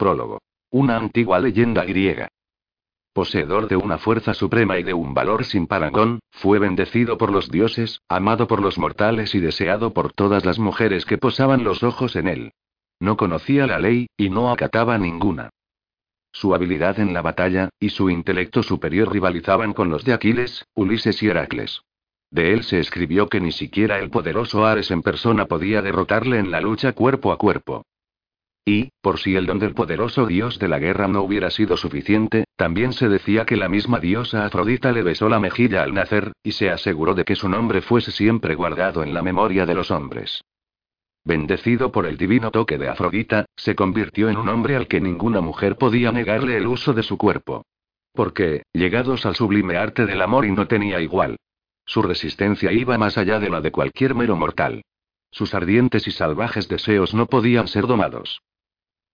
Prólogo. Una antigua leyenda griega. Poseedor de una fuerza suprema y de un valor sin parangón, fue bendecido por los dioses, amado por los mortales y deseado por todas las mujeres que posaban los ojos en él. No conocía la ley, y no acataba ninguna. Su habilidad en la batalla, y su intelecto superior rivalizaban con los de Aquiles, Ulises y Heracles. De él se escribió que ni siquiera el poderoso Ares en persona podía derrotarle en la lucha cuerpo a cuerpo. Y, por si el don del poderoso dios de la guerra no hubiera sido suficiente, también se decía que la misma diosa Afrodita le besó la mejilla al nacer, y se aseguró de que su nombre fuese siempre guardado en la memoria de los hombres. Bendecido por el divino toque de Afrodita, se convirtió en un hombre al que ninguna mujer podía negarle el uso de su cuerpo. Porque, llegados al sublime arte del amor y no tenía igual. Su resistencia iba más allá de la de cualquier mero mortal. Sus ardientes y salvajes deseos no podían ser domados.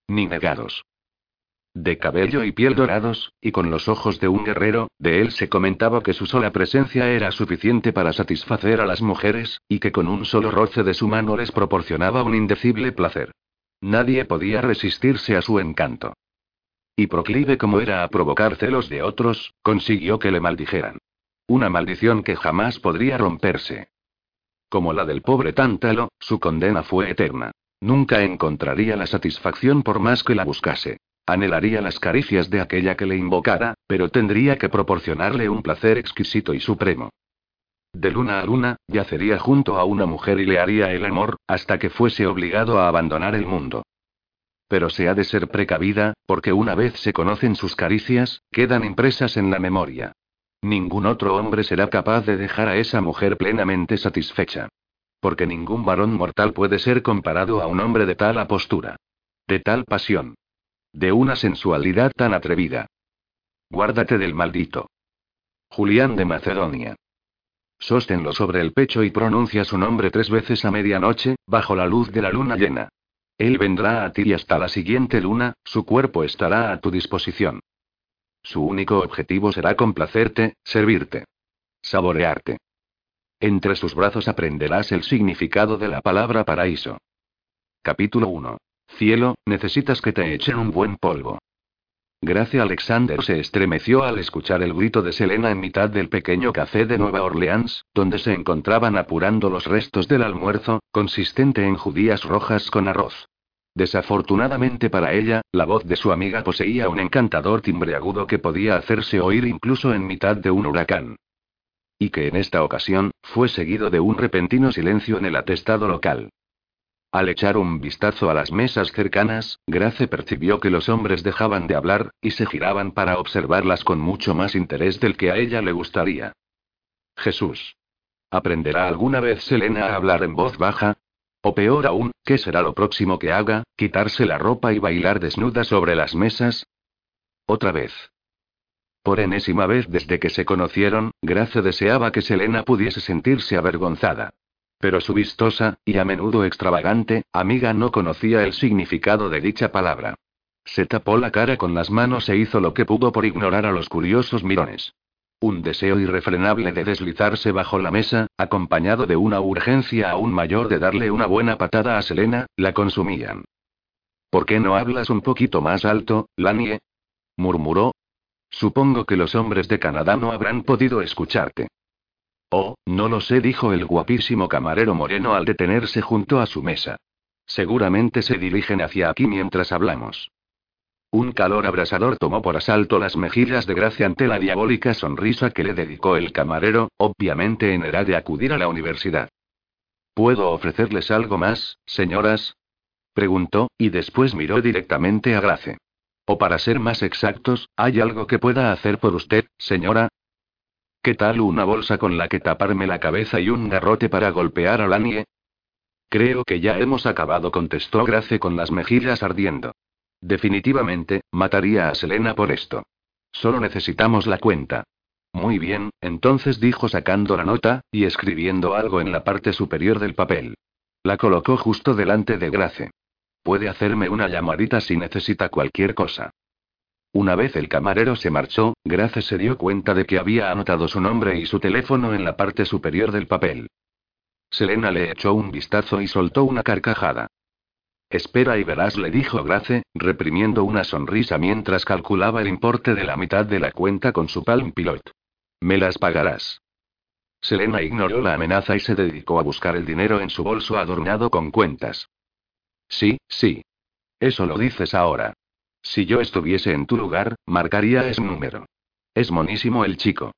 Ni negados. De cabello y piel dorados, y con los ojos de un guerrero, de él se comentaba que su sola presencia era suficiente para satisfacer a las mujeres, y que con un solo roce de su mano les proporcionaba un indecible placer. Nadie podía resistirse a su encanto. Y proclive como era a provocar celos de otros, consiguió que le maldijeran. Una maldición que jamás podría romperse. Como la del pobre Tántalo, su condena fue eterna. Nunca encontraría la satisfacción por más que la buscase. Anhelaría las caricias de aquella que le invocara, pero tendría que proporcionarle un placer exquisito y supremo. De luna a luna, yacería junto a una mujer y le haría el amor, hasta que fuese obligado a abandonar el mundo. Pero se ha de ser precavida, porque una vez se conocen sus caricias, quedan impresas en la memoria. Ningún otro hombre será capaz de dejar a esa mujer plenamente satisfecha. Porque ningún varón mortal puede ser comparado a un hombre de tal apostura. De tal pasión. De una sensualidad tan atrevida. Guárdate del maldito. Julián de Macedonia. Sóstenlo sobre el pecho y pronuncia su nombre tres veces a medianoche, bajo la luz de la luna llena. Él vendrá a ti y hasta la siguiente luna, su cuerpo estará a tu disposición. Su único objetivo será complacerte, servirte. Saborearte. Entre sus brazos aprenderás el significado de la palabra paraíso. Capítulo 1. Cielo, necesitas que te echen un buen polvo. Gracia Alexander se estremeció al escuchar el grito de Selena en mitad del pequeño café de Nueva Orleans, donde se encontraban apurando los restos del almuerzo, consistente en judías rojas con arroz. Desafortunadamente para ella, la voz de su amiga poseía un encantador timbre agudo que podía hacerse oír incluso en mitad de un huracán. Y que en esta ocasión, fue seguido de un repentino silencio en el atestado local. Al echar un vistazo a las mesas cercanas, Grace percibió que los hombres dejaban de hablar, y se giraban para observarlas con mucho más interés del que a ella le gustaría. Jesús. ¿Aprenderá alguna vez Selena a hablar en voz baja? O peor aún, ¿qué será lo próximo que haga? ¿Quitarse la ropa y bailar desnuda sobre las mesas? Otra vez. Por enésima vez desde que se conocieron, Grace deseaba que Selena pudiese sentirse avergonzada. Pero su vistosa, y a menudo extravagante, amiga no conocía el significado de dicha palabra. Se tapó la cara con las manos e hizo lo que pudo por ignorar a los curiosos mirones. Un deseo irrefrenable de deslizarse bajo la mesa, acompañado de una urgencia aún mayor de darle una buena patada a Selena, la consumían. ¿Por qué no hablas un poquito más alto, Lanie? murmuró. Supongo que los hombres de Canadá no habrán podido escucharte. Oh, no lo sé, dijo el guapísimo camarero moreno al detenerse junto a su mesa. Seguramente se dirigen hacia aquí mientras hablamos. Un calor abrasador tomó por asalto las mejillas de Gracia ante la diabólica sonrisa que le dedicó el camarero, obviamente en edad de acudir a la universidad. ¿Puedo ofrecerles algo más, señoras? preguntó, y después miró directamente a Grace. O para ser más exactos, ¿hay algo que pueda hacer por usted, señora? ¿Qué tal una bolsa con la que taparme la cabeza y un garrote para golpear a Lanie? Creo que ya hemos acabado, contestó Grace con las mejillas ardiendo. Definitivamente, mataría a Selena por esto. Solo necesitamos la cuenta. Muy bien, entonces dijo sacando la nota, y escribiendo algo en la parte superior del papel. La colocó justo delante de Grace. Puede hacerme una llamadita si necesita cualquier cosa. Una vez el camarero se marchó, Grace se dio cuenta de que había anotado su nombre y su teléfono en la parte superior del papel. Selena le echó un vistazo y soltó una carcajada. Espera y verás, le dijo Grace, reprimiendo una sonrisa mientras calculaba el importe de la mitad de la cuenta con su Palm Pilot. Me las pagarás. Selena ignoró la amenaza y se dedicó a buscar el dinero en su bolso adornado con cuentas. Sí, sí. Eso lo dices ahora. Si yo estuviese en tu lugar, marcaría ese número. Es monísimo el chico.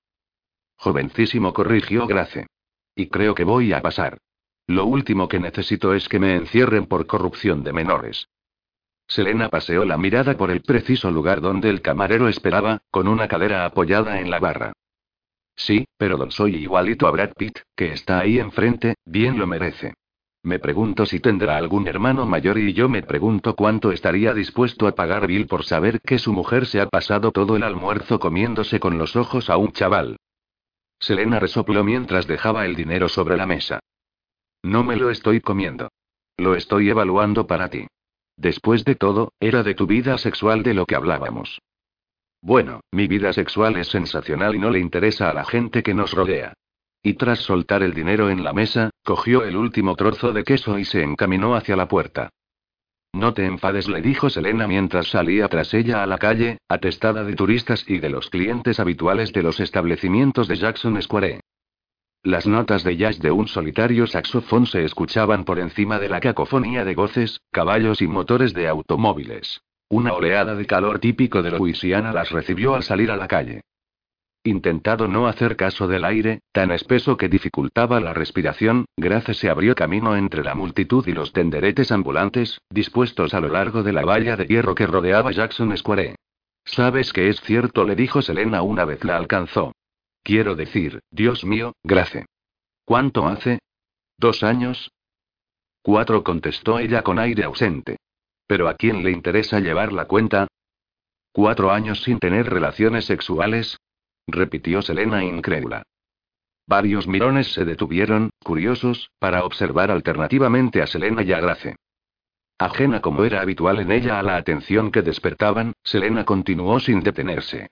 Jovencísimo, corrigió Grace. Y creo que voy a pasar. Lo último que necesito es que me encierren por corrupción de menores. Selena paseó la mirada por el preciso lugar donde el camarero esperaba, con una cadera apoyada en la barra. Sí, pero don soy igualito a Brad Pitt, que está ahí enfrente, bien lo merece. Me pregunto si tendrá algún hermano mayor y yo me pregunto cuánto estaría dispuesto a pagar Bill por saber que su mujer se ha pasado todo el almuerzo comiéndose con los ojos a un chaval. Selena resopló mientras dejaba el dinero sobre la mesa. No me lo estoy comiendo. Lo estoy evaluando para ti. Después de todo, era de tu vida sexual de lo que hablábamos. Bueno, mi vida sexual es sensacional y no le interesa a la gente que nos rodea. Y tras soltar el dinero en la mesa, cogió el último trozo de queso y se encaminó hacia la puerta. No te enfades, le dijo Selena mientras salía tras ella a la calle, atestada de turistas y de los clientes habituales de los establecimientos de Jackson Square. Las notas de jazz de un solitario saxofón se escuchaban por encima de la cacofonía de voces, caballos y motores de automóviles. Una oleada de calor típico de Louisiana las recibió al salir a la calle. Intentado no hacer caso del aire, tan espeso que dificultaba la respiración, Grace se abrió camino entre la multitud y los tenderetes ambulantes, dispuestos a lo largo de la valla de hierro que rodeaba Jackson Square. Sabes que es cierto, le dijo Selena una vez la alcanzó. Quiero decir, Dios mío, Grace. ¿Cuánto hace? ¿Dos años? Cuatro, contestó ella con aire ausente. ¿Pero a quién le interesa llevar la cuenta? ¿Cuatro años sin tener relaciones sexuales? repitió Selena incrédula. Varios mirones se detuvieron, curiosos, para observar alternativamente a Selena y a Grace. Ajena como era habitual en ella a la atención que despertaban, Selena continuó sin detenerse.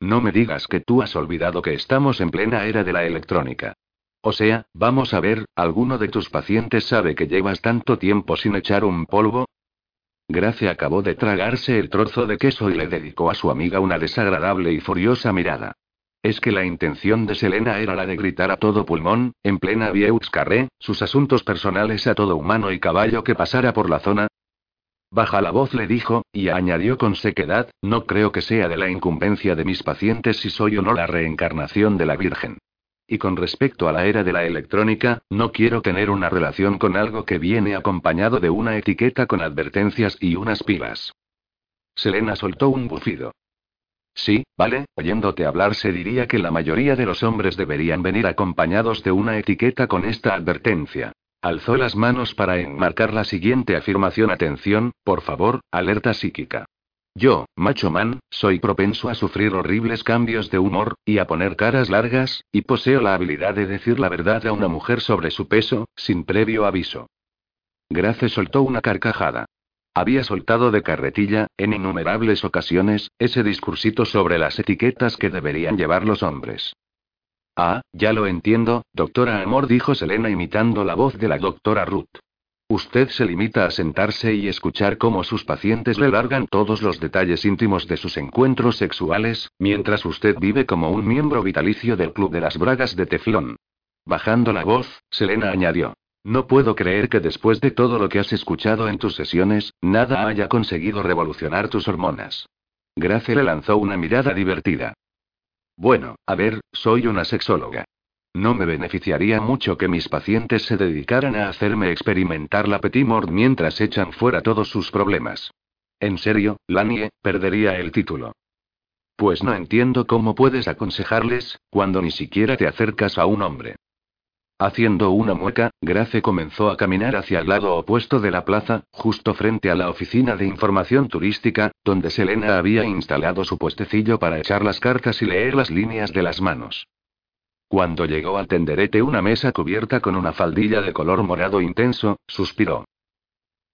No me digas que tú has olvidado que estamos en plena era de la electrónica. O sea, vamos a ver, ¿alguno de tus pacientes sabe que llevas tanto tiempo sin echar un polvo? Gracia acabó de tragarse el trozo de queso y le dedicó a su amiga una desagradable y furiosa mirada. Es que la intención de Selena era la de gritar a todo pulmón, en plena Vieux Carré, sus asuntos personales a todo humano y caballo que pasara por la zona, Baja la voz le dijo, y añadió con sequedad, no creo que sea de la incumbencia de mis pacientes si soy o no la reencarnación de la Virgen. Y con respecto a la era de la electrónica, no quiero tener una relación con algo que viene acompañado de una etiqueta con advertencias y unas pibas. Selena soltó un bufido. Sí, vale, oyéndote hablar se diría que la mayoría de los hombres deberían venir acompañados de una etiqueta con esta advertencia. Alzó las manos para enmarcar la siguiente afirmación. Atención, por favor, alerta psíquica. Yo, macho man, soy propenso a sufrir horribles cambios de humor, y a poner caras largas, y poseo la habilidad de decir la verdad a una mujer sobre su peso, sin previo aviso. Grace soltó una carcajada. Había soltado de carretilla, en innumerables ocasiones, ese discursito sobre las etiquetas que deberían llevar los hombres. Ah, ya lo entiendo, doctora Amor, dijo Selena imitando la voz de la doctora Ruth. Usted se limita a sentarse y escuchar cómo sus pacientes le largan todos los detalles íntimos de sus encuentros sexuales, mientras usted vive como un miembro vitalicio del Club de las Bragas de Teflón. Bajando la voz, Selena añadió. No puedo creer que después de todo lo que has escuchado en tus sesiones, nada haya conseguido revolucionar tus hormonas. Grace le lanzó una mirada divertida. Bueno, a ver, soy una sexóloga. No me beneficiaría mucho que mis pacientes se dedicaran a hacerme experimentar la petit mort mientras echan fuera todos sus problemas. En serio, Lanie, perdería el título. Pues no entiendo cómo puedes aconsejarles, cuando ni siquiera te acercas a un hombre. Haciendo una mueca, Grace comenzó a caminar hacia el lado opuesto de la plaza, justo frente a la oficina de información turística, donde Selena había instalado su puestecillo para echar las cartas y leer las líneas de las manos. Cuando llegó al tenderete una mesa cubierta con una faldilla de color morado intenso, suspiró.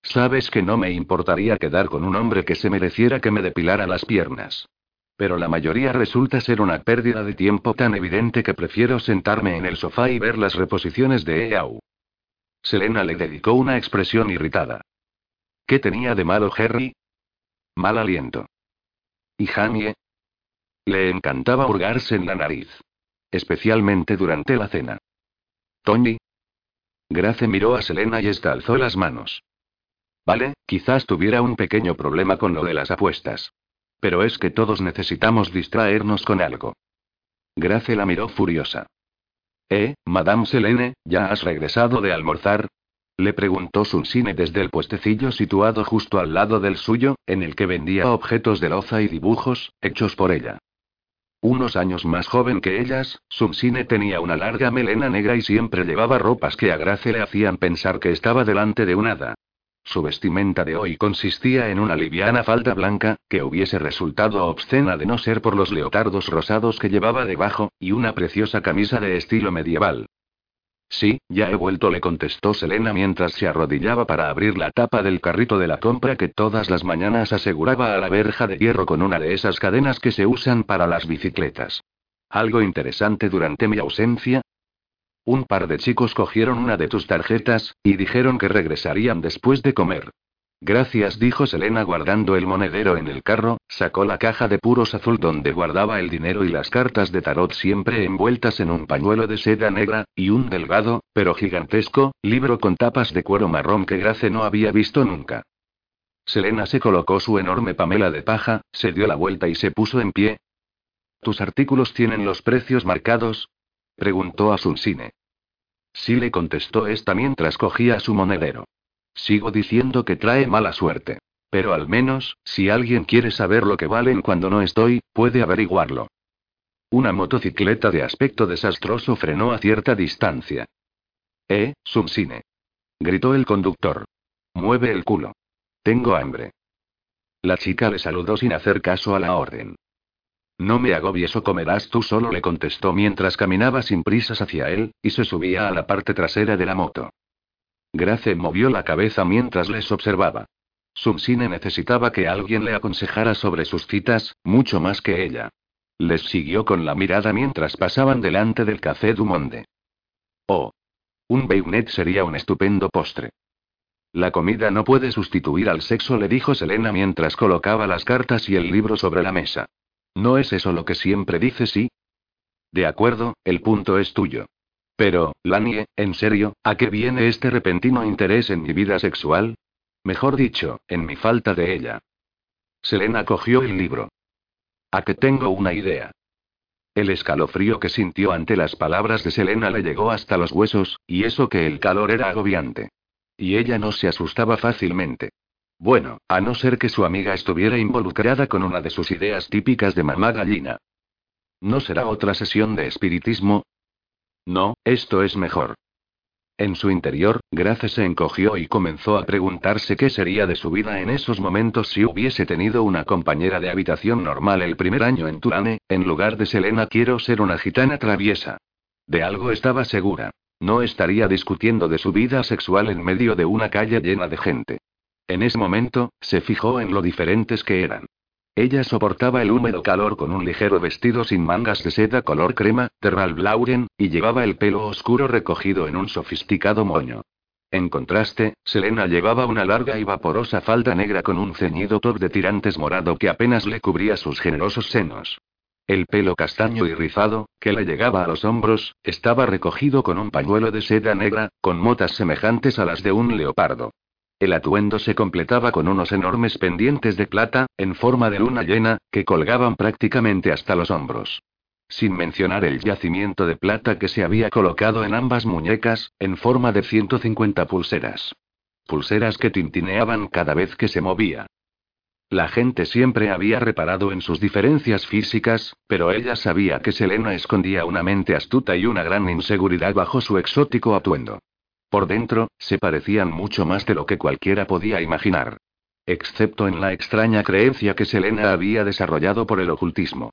Sabes que no me importaría quedar con un hombre que se mereciera que me depilara las piernas. Pero la mayoría resulta ser una pérdida de tiempo tan evidente que prefiero sentarme en el sofá y ver las reposiciones de EAU. Selena le dedicó una expresión irritada. ¿Qué tenía de malo Harry? Mal aliento. ¿Y Jamie? Le encantaba hurgarse en la nariz. Especialmente durante la cena. Tony. Grace miró a Selena y esta alzó las manos. Vale, quizás tuviera un pequeño problema con lo de las apuestas. Pero es que todos necesitamos distraernos con algo. Grace la miró furiosa. ¿Eh, Madame Selene, ya has regresado de almorzar? Le preguntó Sunsine desde el puestecillo situado justo al lado del suyo, en el que vendía objetos de loza y dibujos, hechos por ella. Unos años más joven que ellas, Sunsine tenía una larga melena negra y siempre llevaba ropas que a Grace le hacían pensar que estaba delante de un hada. Su vestimenta de hoy consistía en una liviana falda blanca, que hubiese resultado obscena de no ser por los leotardos rosados que llevaba debajo, y una preciosa camisa de estilo medieval. Sí, ya he vuelto, le contestó Selena mientras se arrodillaba para abrir la tapa del carrito de la compra que todas las mañanas aseguraba a la verja de hierro con una de esas cadenas que se usan para las bicicletas. ¿Algo interesante durante mi ausencia? Un par de chicos cogieron una de tus tarjetas, y dijeron que regresarían después de comer. Gracias, dijo Selena guardando el monedero en el carro, sacó la caja de puros azul donde guardaba el dinero y las cartas de tarot siempre envueltas en un pañuelo de seda negra, y un delgado, pero gigantesco, libro con tapas de cuero marrón que Grace no había visto nunca. Selena se colocó su enorme pamela de paja, se dio la vuelta y se puso en pie. ¿Tus artículos tienen los precios marcados? Preguntó a Sunsine. Sí le contestó esta mientras cogía su monedero. Sigo diciendo que trae mala suerte. Pero al menos, si alguien quiere saber lo que valen cuando no estoy, puede averiguarlo. Una motocicleta de aspecto desastroso frenó a cierta distancia. Eh, Sunsine. Gritó el conductor. Mueve el culo. Tengo hambre. La chica le saludó sin hacer caso a la orden. No me agobies o comerás tú solo, le contestó mientras caminaba sin prisas hacia él, y se subía a la parte trasera de la moto. Grace movió la cabeza mientras les observaba. Sunsine necesitaba que alguien le aconsejara sobre sus citas, mucho más que ella. Les siguió con la mirada mientras pasaban delante del café du Monde. Oh. Un bayonet sería un estupendo postre. La comida no puede sustituir al sexo, le dijo Selena mientras colocaba las cartas y el libro sobre la mesa. ¿No es eso lo que siempre dices, sí? De acuerdo, el punto es tuyo. Pero, Lanie, en serio, ¿a qué viene este repentino interés en mi vida sexual? Mejor dicho, en mi falta de ella. Selena cogió el libro. A que tengo una idea. El escalofrío que sintió ante las palabras de Selena le llegó hasta los huesos, y eso que el calor era agobiante. Y ella no se asustaba fácilmente. Bueno, a no ser que su amiga estuviera involucrada con una de sus ideas típicas de mamá gallina. ¿No será otra sesión de espiritismo? No, esto es mejor. En su interior, Grace se encogió y comenzó a preguntarse qué sería de su vida en esos momentos si hubiese tenido una compañera de habitación normal el primer año en Turane, en lugar de Selena quiero ser una gitana traviesa. De algo estaba segura. No estaría discutiendo de su vida sexual en medio de una calle llena de gente. En ese momento, se fijó en lo diferentes que eran. Ella soportaba el húmedo calor con un ligero vestido sin mangas de seda color crema, de Ralph Lauren, y llevaba el pelo oscuro recogido en un sofisticado moño. En contraste, Selena llevaba una larga y vaporosa falda negra con un ceñido top de tirantes morado que apenas le cubría sus generosos senos. El pelo castaño y rizado, que le llegaba a los hombros, estaba recogido con un pañuelo de seda negra, con motas semejantes a las de un leopardo. El atuendo se completaba con unos enormes pendientes de plata, en forma de luna llena, que colgaban prácticamente hasta los hombros. Sin mencionar el yacimiento de plata que se había colocado en ambas muñecas, en forma de 150 pulseras. Pulseras que tintineaban cada vez que se movía. La gente siempre había reparado en sus diferencias físicas, pero ella sabía que Selena escondía una mente astuta y una gran inseguridad bajo su exótico atuendo. Por dentro, se parecían mucho más de lo que cualquiera podía imaginar. Excepto en la extraña creencia que Selena había desarrollado por el ocultismo.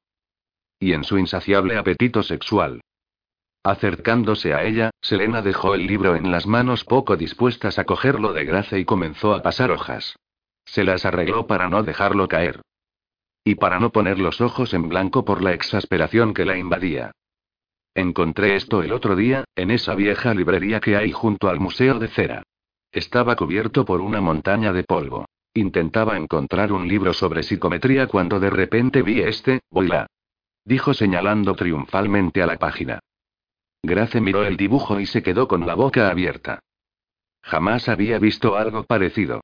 Y en su insaciable apetito sexual. Acercándose a ella, Selena dejó el libro en las manos poco dispuestas a cogerlo de gracia y comenzó a pasar hojas. Se las arregló para no dejarlo caer. Y para no poner los ojos en blanco por la exasperación que la invadía. Encontré esto el otro día, en esa vieja librería que hay junto al Museo de Cera. Estaba cubierto por una montaña de polvo. Intentaba encontrar un libro sobre psicometría cuando de repente vi este, voila. Dijo señalando triunfalmente a la página. Grace miró el dibujo y se quedó con la boca abierta. Jamás había visto algo parecido.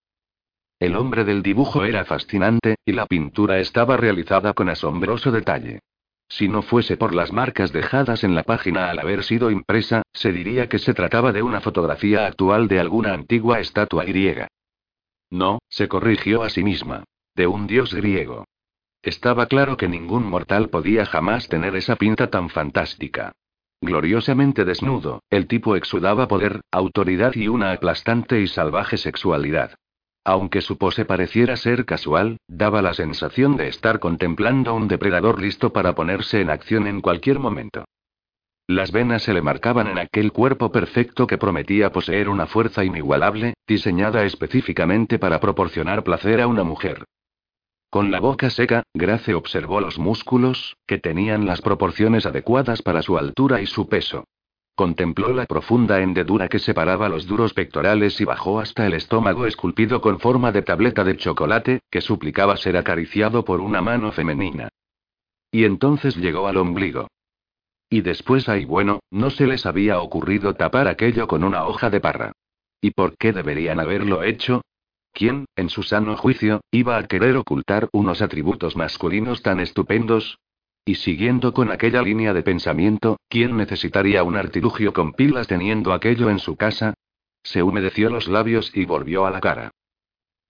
El hombre del dibujo era fascinante, y la pintura estaba realizada con asombroso detalle. Si no fuese por las marcas dejadas en la página al haber sido impresa, se diría que se trataba de una fotografía actual de alguna antigua estatua griega. No, se corrigió a sí misma. De un dios griego. Estaba claro que ningún mortal podía jamás tener esa pinta tan fantástica. Gloriosamente desnudo, el tipo exudaba poder, autoridad y una aplastante y salvaje sexualidad. Aunque su pose pareciera ser casual, daba la sensación de estar contemplando un depredador listo para ponerse en acción en cualquier momento. Las venas se le marcaban en aquel cuerpo perfecto que prometía poseer una fuerza inigualable, diseñada específicamente para proporcionar placer a una mujer. Con la boca seca, Grace observó los músculos, que tenían las proporciones adecuadas para su altura y su peso. Contempló la profunda hendedura que separaba los duros pectorales y bajó hasta el estómago esculpido con forma de tableta de chocolate, que suplicaba ser acariciado por una mano femenina. Y entonces llegó al ombligo. Y después, ay bueno, no se les había ocurrido tapar aquello con una hoja de parra. ¿Y por qué deberían haberlo hecho? ¿Quién, en su sano juicio, iba a querer ocultar unos atributos masculinos tan estupendos? Y siguiendo con aquella línea de pensamiento, ¿quién necesitaría un artilugio con pilas teniendo aquello en su casa? Se humedeció los labios y volvió a la cara.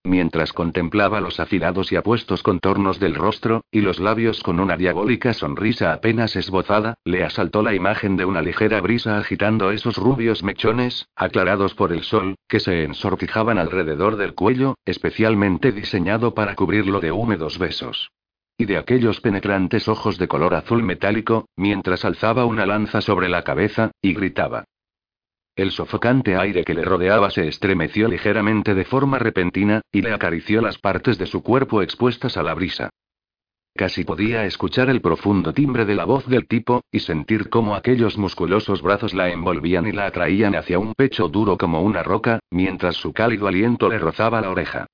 Mientras contemplaba los afilados y apuestos contornos del rostro, y los labios con una diabólica sonrisa apenas esbozada, le asaltó la imagen de una ligera brisa agitando esos rubios mechones, aclarados por el sol, que se ensortijaban alrededor del cuello, especialmente diseñado para cubrirlo de húmedos besos. Y de aquellos penetrantes ojos de color azul metálico, mientras alzaba una lanza sobre la cabeza, y gritaba. El sofocante aire que le rodeaba se estremeció ligeramente de forma repentina, y le acarició las partes de su cuerpo expuestas a la brisa. Casi podía escuchar el profundo timbre de la voz del tipo, y sentir cómo aquellos musculosos brazos la envolvían y la atraían hacia un pecho duro como una roca, mientras su cálido aliento le rozaba la oreja.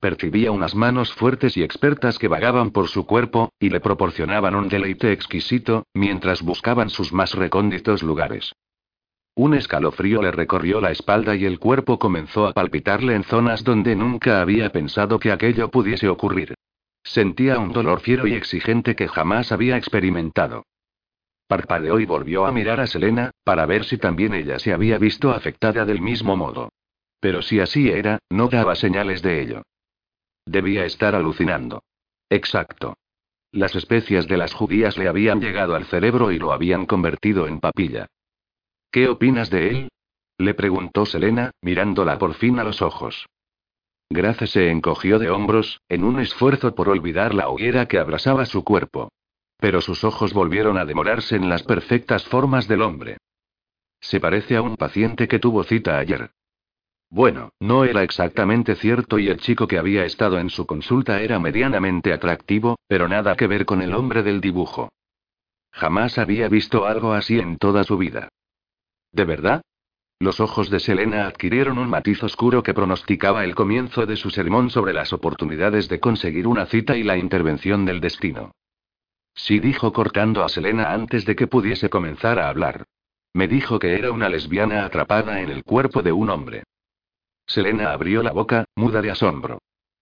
Percibía unas manos fuertes y expertas que vagaban por su cuerpo, y le proporcionaban un deleite exquisito, mientras buscaban sus más recónditos lugares. Un escalofrío le recorrió la espalda y el cuerpo comenzó a palpitarle en zonas donde nunca había pensado que aquello pudiese ocurrir. Sentía un dolor fiero y exigente que jamás había experimentado. Parpadeó y volvió a mirar a Selena, para ver si también ella se había visto afectada del mismo modo. Pero si así era, no daba señales de ello. Debía estar alucinando. Exacto. Las especias de las judías le habían llegado al cerebro y lo habían convertido en papilla. ¿Qué opinas de él? le preguntó Selena, mirándola por fin a los ojos. Grace se encogió de hombros, en un esfuerzo por olvidar la hoguera que abrasaba su cuerpo. Pero sus ojos volvieron a demorarse en las perfectas formas del hombre. Se parece a un paciente que tuvo cita ayer. Bueno, no era exactamente cierto y el chico que había estado en su consulta era medianamente atractivo, pero nada que ver con el hombre del dibujo. Jamás había visto algo así en toda su vida. ¿De verdad? Los ojos de Selena adquirieron un matiz oscuro que pronosticaba el comienzo de su sermón sobre las oportunidades de conseguir una cita y la intervención del destino. Sí dijo cortando a Selena antes de que pudiese comenzar a hablar. Me dijo que era una lesbiana atrapada en el cuerpo de un hombre. Selena abrió la boca, muda de asombro.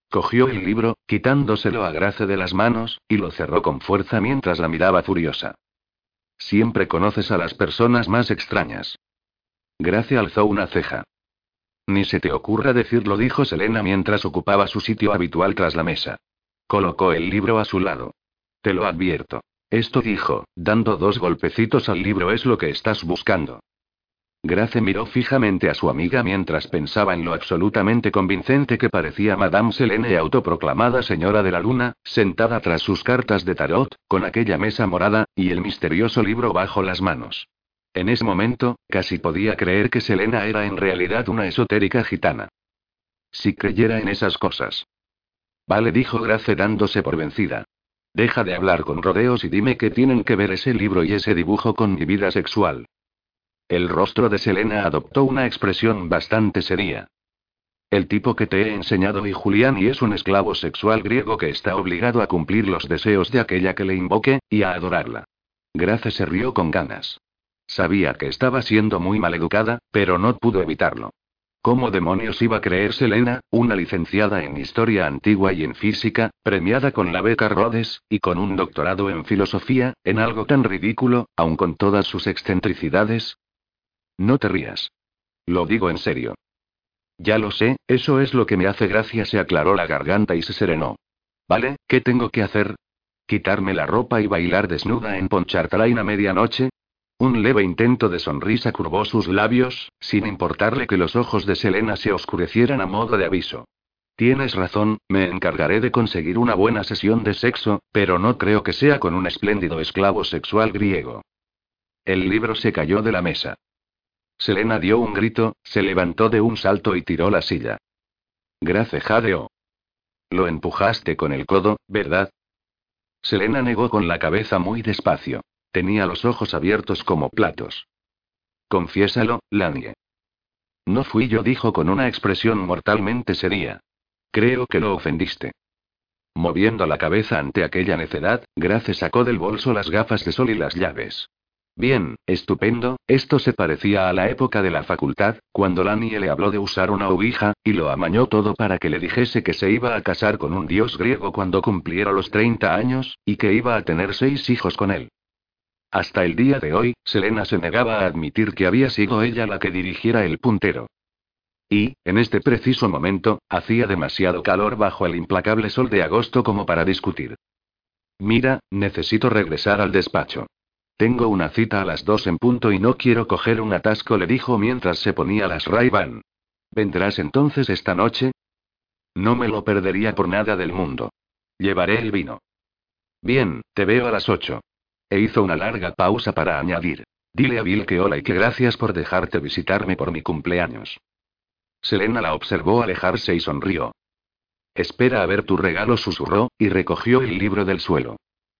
Cogió el libro, quitándoselo a Grace de las manos, y lo cerró con fuerza mientras la miraba furiosa. Siempre conoces a las personas más extrañas. Grace alzó una ceja. Ni se te ocurra decirlo, dijo Selena mientras ocupaba su sitio habitual tras la mesa. Colocó el libro a su lado. Te lo advierto. Esto dijo, dando dos golpecitos al libro es lo que estás buscando. Grace miró fijamente a su amiga mientras pensaba en lo absolutamente convincente que parecía Madame Selene autoproclamada señora de la luna, sentada tras sus cartas de tarot, con aquella mesa morada, y el misterioso libro bajo las manos. En ese momento, casi podía creer que Selena era en realidad una esotérica gitana. Si creyera en esas cosas. Vale, dijo Grace dándose por vencida. Deja de hablar con rodeos y dime qué tienen que ver ese libro y ese dibujo con mi vida sexual. El rostro de Selena adoptó una expresión bastante seria. El tipo que te he enseñado y Julián y es un esclavo sexual griego que está obligado a cumplir los deseos de aquella que le invoque, y a adorarla. Grace se rió con ganas. Sabía que estaba siendo muy maleducada, pero no pudo evitarlo. ¿Cómo demonios iba a creer Selena, una licenciada en historia antigua y en física, premiada con la beca Rhodes, y con un doctorado en filosofía, en algo tan ridículo, aun con todas sus excentricidades? No te rías. Lo digo en serio. Ya lo sé, eso es lo que me hace gracia. Se aclaró la garganta y se serenó. ¿Vale? ¿Qué tengo que hacer? ¿Quitarme la ropa y bailar desnuda en Ponchartrain a medianoche? Un leve intento de sonrisa curvó sus labios, sin importarle que los ojos de Selena se oscurecieran a modo de aviso. Tienes razón, me encargaré de conseguir una buena sesión de sexo, pero no creo que sea con un espléndido esclavo sexual griego. El libro se cayó de la mesa. Selena dio un grito, se levantó de un salto y tiró la silla. Grace jadeó. Lo empujaste con el codo, ¿verdad? Selena negó con la cabeza muy despacio. Tenía los ojos abiertos como platos. Confiésalo, Lanie. No fui yo, dijo con una expresión mortalmente seria. Creo que lo ofendiste. Moviendo la cabeza ante aquella necedad, Grace sacó del bolso las gafas de sol y las llaves. Bien, estupendo, esto se parecía a la época de la facultad, cuando Lanie le habló de usar una ovija, y lo amañó todo para que le dijese que se iba a casar con un dios griego cuando cumpliera los 30 años, y que iba a tener seis hijos con él. Hasta el día de hoy, Selena se negaba a admitir que había sido ella la que dirigiera el puntero. Y, en este preciso momento, hacía demasiado calor bajo el implacable sol de agosto como para discutir. Mira, necesito regresar al despacho. Tengo una cita a las dos en punto y no quiero coger un atasco, le dijo mientras se ponía las ray. ¿Vendrás entonces esta noche? No me lo perdería por nada del mundo. Llevaré el vino. Bien, te veo a las ocho. E hizo una larga pausa para añadir. Dile a Bill que hola y que gracias por dejarte visitarme por mi cumpleaños. Selena la observó alejarse y sonrió. Espera a ver tu regalo, susurró, y recogió el libro del suelo.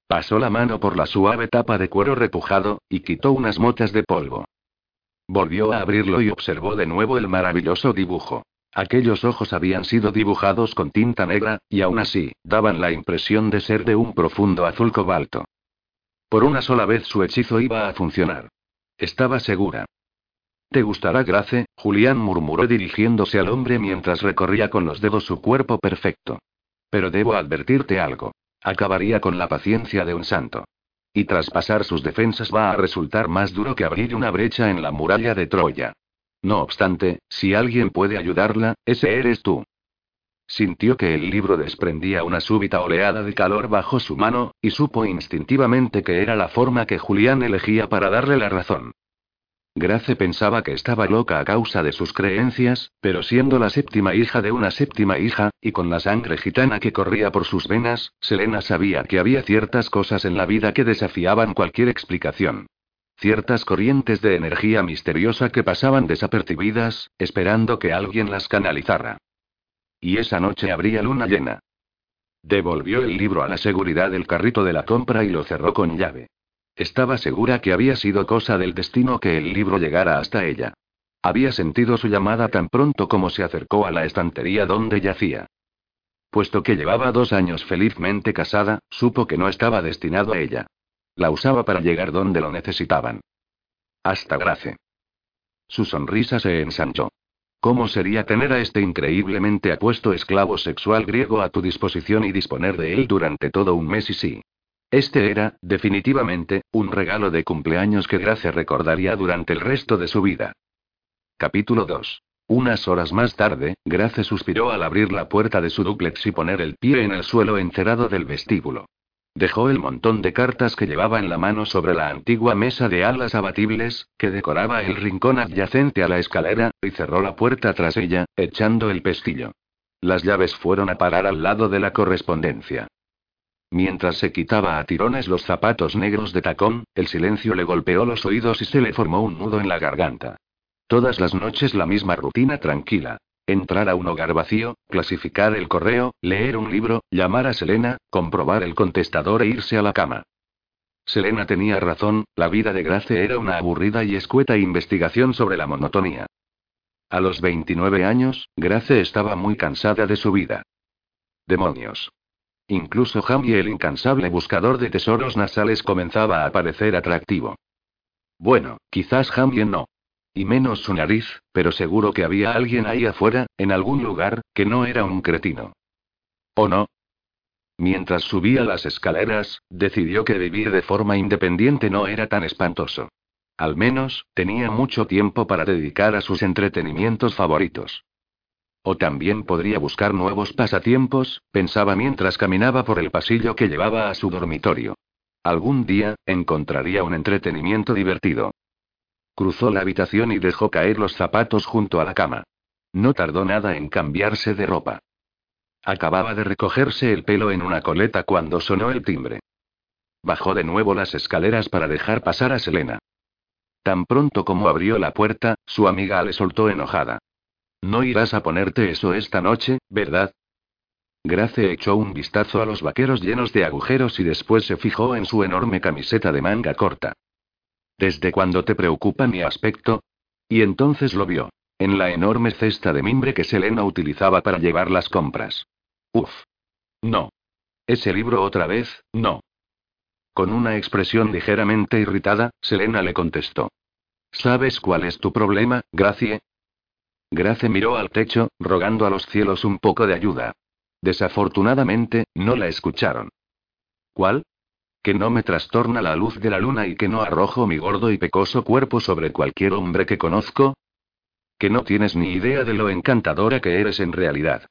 Pasó la mano por la suave tapa de cuero repujado, y quitó unas motas de polvo. Volvió a abrirlo y observó de nuevo el maravilloso dibujo. Aquellos ojos habían sido dibujados con tinta negra, y aún así, daban la impresión de ser de un profundo azul cobalto. Por una sola vez su hechizo iba a funcionar. Estaba segura. ¿Te gustará Grace? Julián murmuró dirigiéndose al hombre mientras recorría con los dedos su cuerpo perfecto. Pero debo advertirte algo. Acabaría con la paciencia de un santo. Y traspasar sus defensas va a resultar más duro que abrir una brecha en la muralla de Troya. No obstante, si alguien puede ayudarla, ese eres tú. Sintió que el libro desprendía una súbita oleada de calor bajo su mano, y supo instintivamente que era la forma que Julián elegía para darle la razón. Grace pensaba que estaba loca a causa de sus creencias, pero siendo la séptima hija de una séptima hija, y con la sangre gitana que corría por sus venas, Selena sabía que había ciertas cosas en la vida que desafiaban cualquier explicación. Ciertas corrientes de energía misteriosa que pasaban desapercibidas, esperando que alguien las canalizara. Y esa noche habría luna llena. Devolvió el libro a la seguridad del carrito de la compra y lo cerró con llave. Estaba segura que había sido cosa del destino que el libro llegara hasta ella. Había sentido su llamada tan pronto como se acercó a la estantería donde yacía. Puesto que llevaba dos años felizmente casada, supo que no estaba destinado a ella. La usaba para llegar donde lo necesitaban. Hasta Grace. Su sonrisa se ensanchó. ¿Cómo sería tener a este increíblemente apuesto esclavo sexual griego a tu disposición y disponer de él durante todo un mes y sí? Este era, definitivamente, un regalo de cumpleaños que Grace recordaría durante el resto de su vida. Capítulo 2. Unas horas más tarde, Grace suspiró al abrir la puerta de su duplex y poner el pie en el suelo encerado del vestíbulo. Dejó el montón de cartas que llevaba en la mano sobre la antigua mesa de alas abatibles, que decoraba el rincón adyacente a la escalera, y cerró la puerta tras ella, echando el pestillo. Las llaves fueron a parar al lado de la correspondencia. Mientras se quitaba a tirones los zapatos negros de tacón, el silencio le golpeó los oídos y se le formó un nudo en la garganta. Todas las noches la misma rutina tranquila. Entrar a un hogar vacío, clasificar el correo, leer un libro, llamar a Selena, comprobar el contestador e irse a la cama. Selena tenía razón, la vida de Grace era una aburrida y escueta investigación sobre la monotonía. A los 29 años, Grace estaba muy cansada de su vida. Demonios. Incluso y el incansable buscador de tesoros nasales comenzaba a parecer atractivo. Bueno, quizás Hamien no. Y menos su nariz, pero seguro que había alguien ahí afuera, en algún lugar, que no era un cretino. ¿O no? Mientras subía las escaleras, decidió que vivir de forma independiente no era tan espantoso. Al menos, tenía mucho tiempo para dedicar a sus entretenimientos favoritos. O también podría buscar nuevos pasatiempos, pensaba mientras caminaba por el pasillo que llevaba a su dormitorio. Algún día, encontraría un entretenimiento divertido. Cruzó la habitación y dejó caer los zapatos junto a la cama. No tardó nada en cambiarse de ropa. Acababa de recogerse el pelo en una coleta cuando sonó el timbre. Bajó de nuevo las escaleras para dejar pasar a Selena. Tan pronto como abrió la puerta, su amiga le soltó enojada. No irás a ponerte eso esta noche, ¿verdad? Grace echó un vistazo a los vaqueros llenos de agujeros y después se fijó en su enorme camiseta de manga corta. ¿Desde cuándo te preocupa mi aspecto? Y entonces lo vio. En la enorme cesta de mimbre que Selena utilizaba para llevar las compras. Uf. No. Ese libro otra vez, no. Con una expresión ligeramente irritada, Selena le contestó. ¿Sabes cuál es tu problema, Gracie? Grace miró al techo, rogando a los cielos un poco de ayuda. Desafortunadamente, no la escucharon. ¿Cuál? Que no me trastorna la luz de la luna y que no arrojo mi gordo y pecoso cuerpo sobre cualquier hombre que conozco. Que no tienes ni idea de lo encantadora que eres en realidad.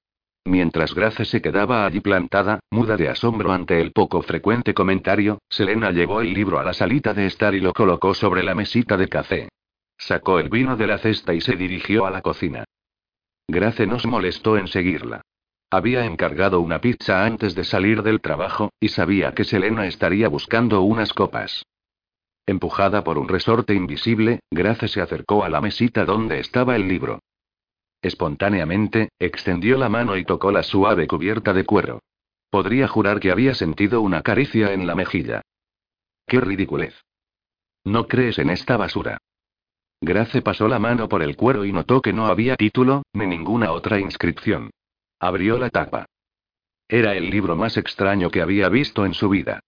Mientras Grace se quedaba allí plantada, muda de asombro ante el poco frecuente comentario, Selena llevó el libro a la salita de estar y lo colocó sobre la mesita de café. Sacó el vino de la cesta y se dirigió a la cocina. Grace nos molestó en seguirla. Había encargado una pizza antes de salir del trabajo, y sabía que Selena estaría buscando unas copas. Empujada por un resorte invisible, Grace se acercó a la mesita donde estaba el libro. Espontáneamente, extendió la mano y tocó la suave cubierta de cuero. Podría jurar que había sentido una caricia en la mejilla. ¡Qué ridiculez! ¿No crees en esta basura? Grace pasó la mano por el cuero y notó que no había título, ni ninguna otra inscripción. Abrió la tapa. Era el libro más extraño que había visto en su vida.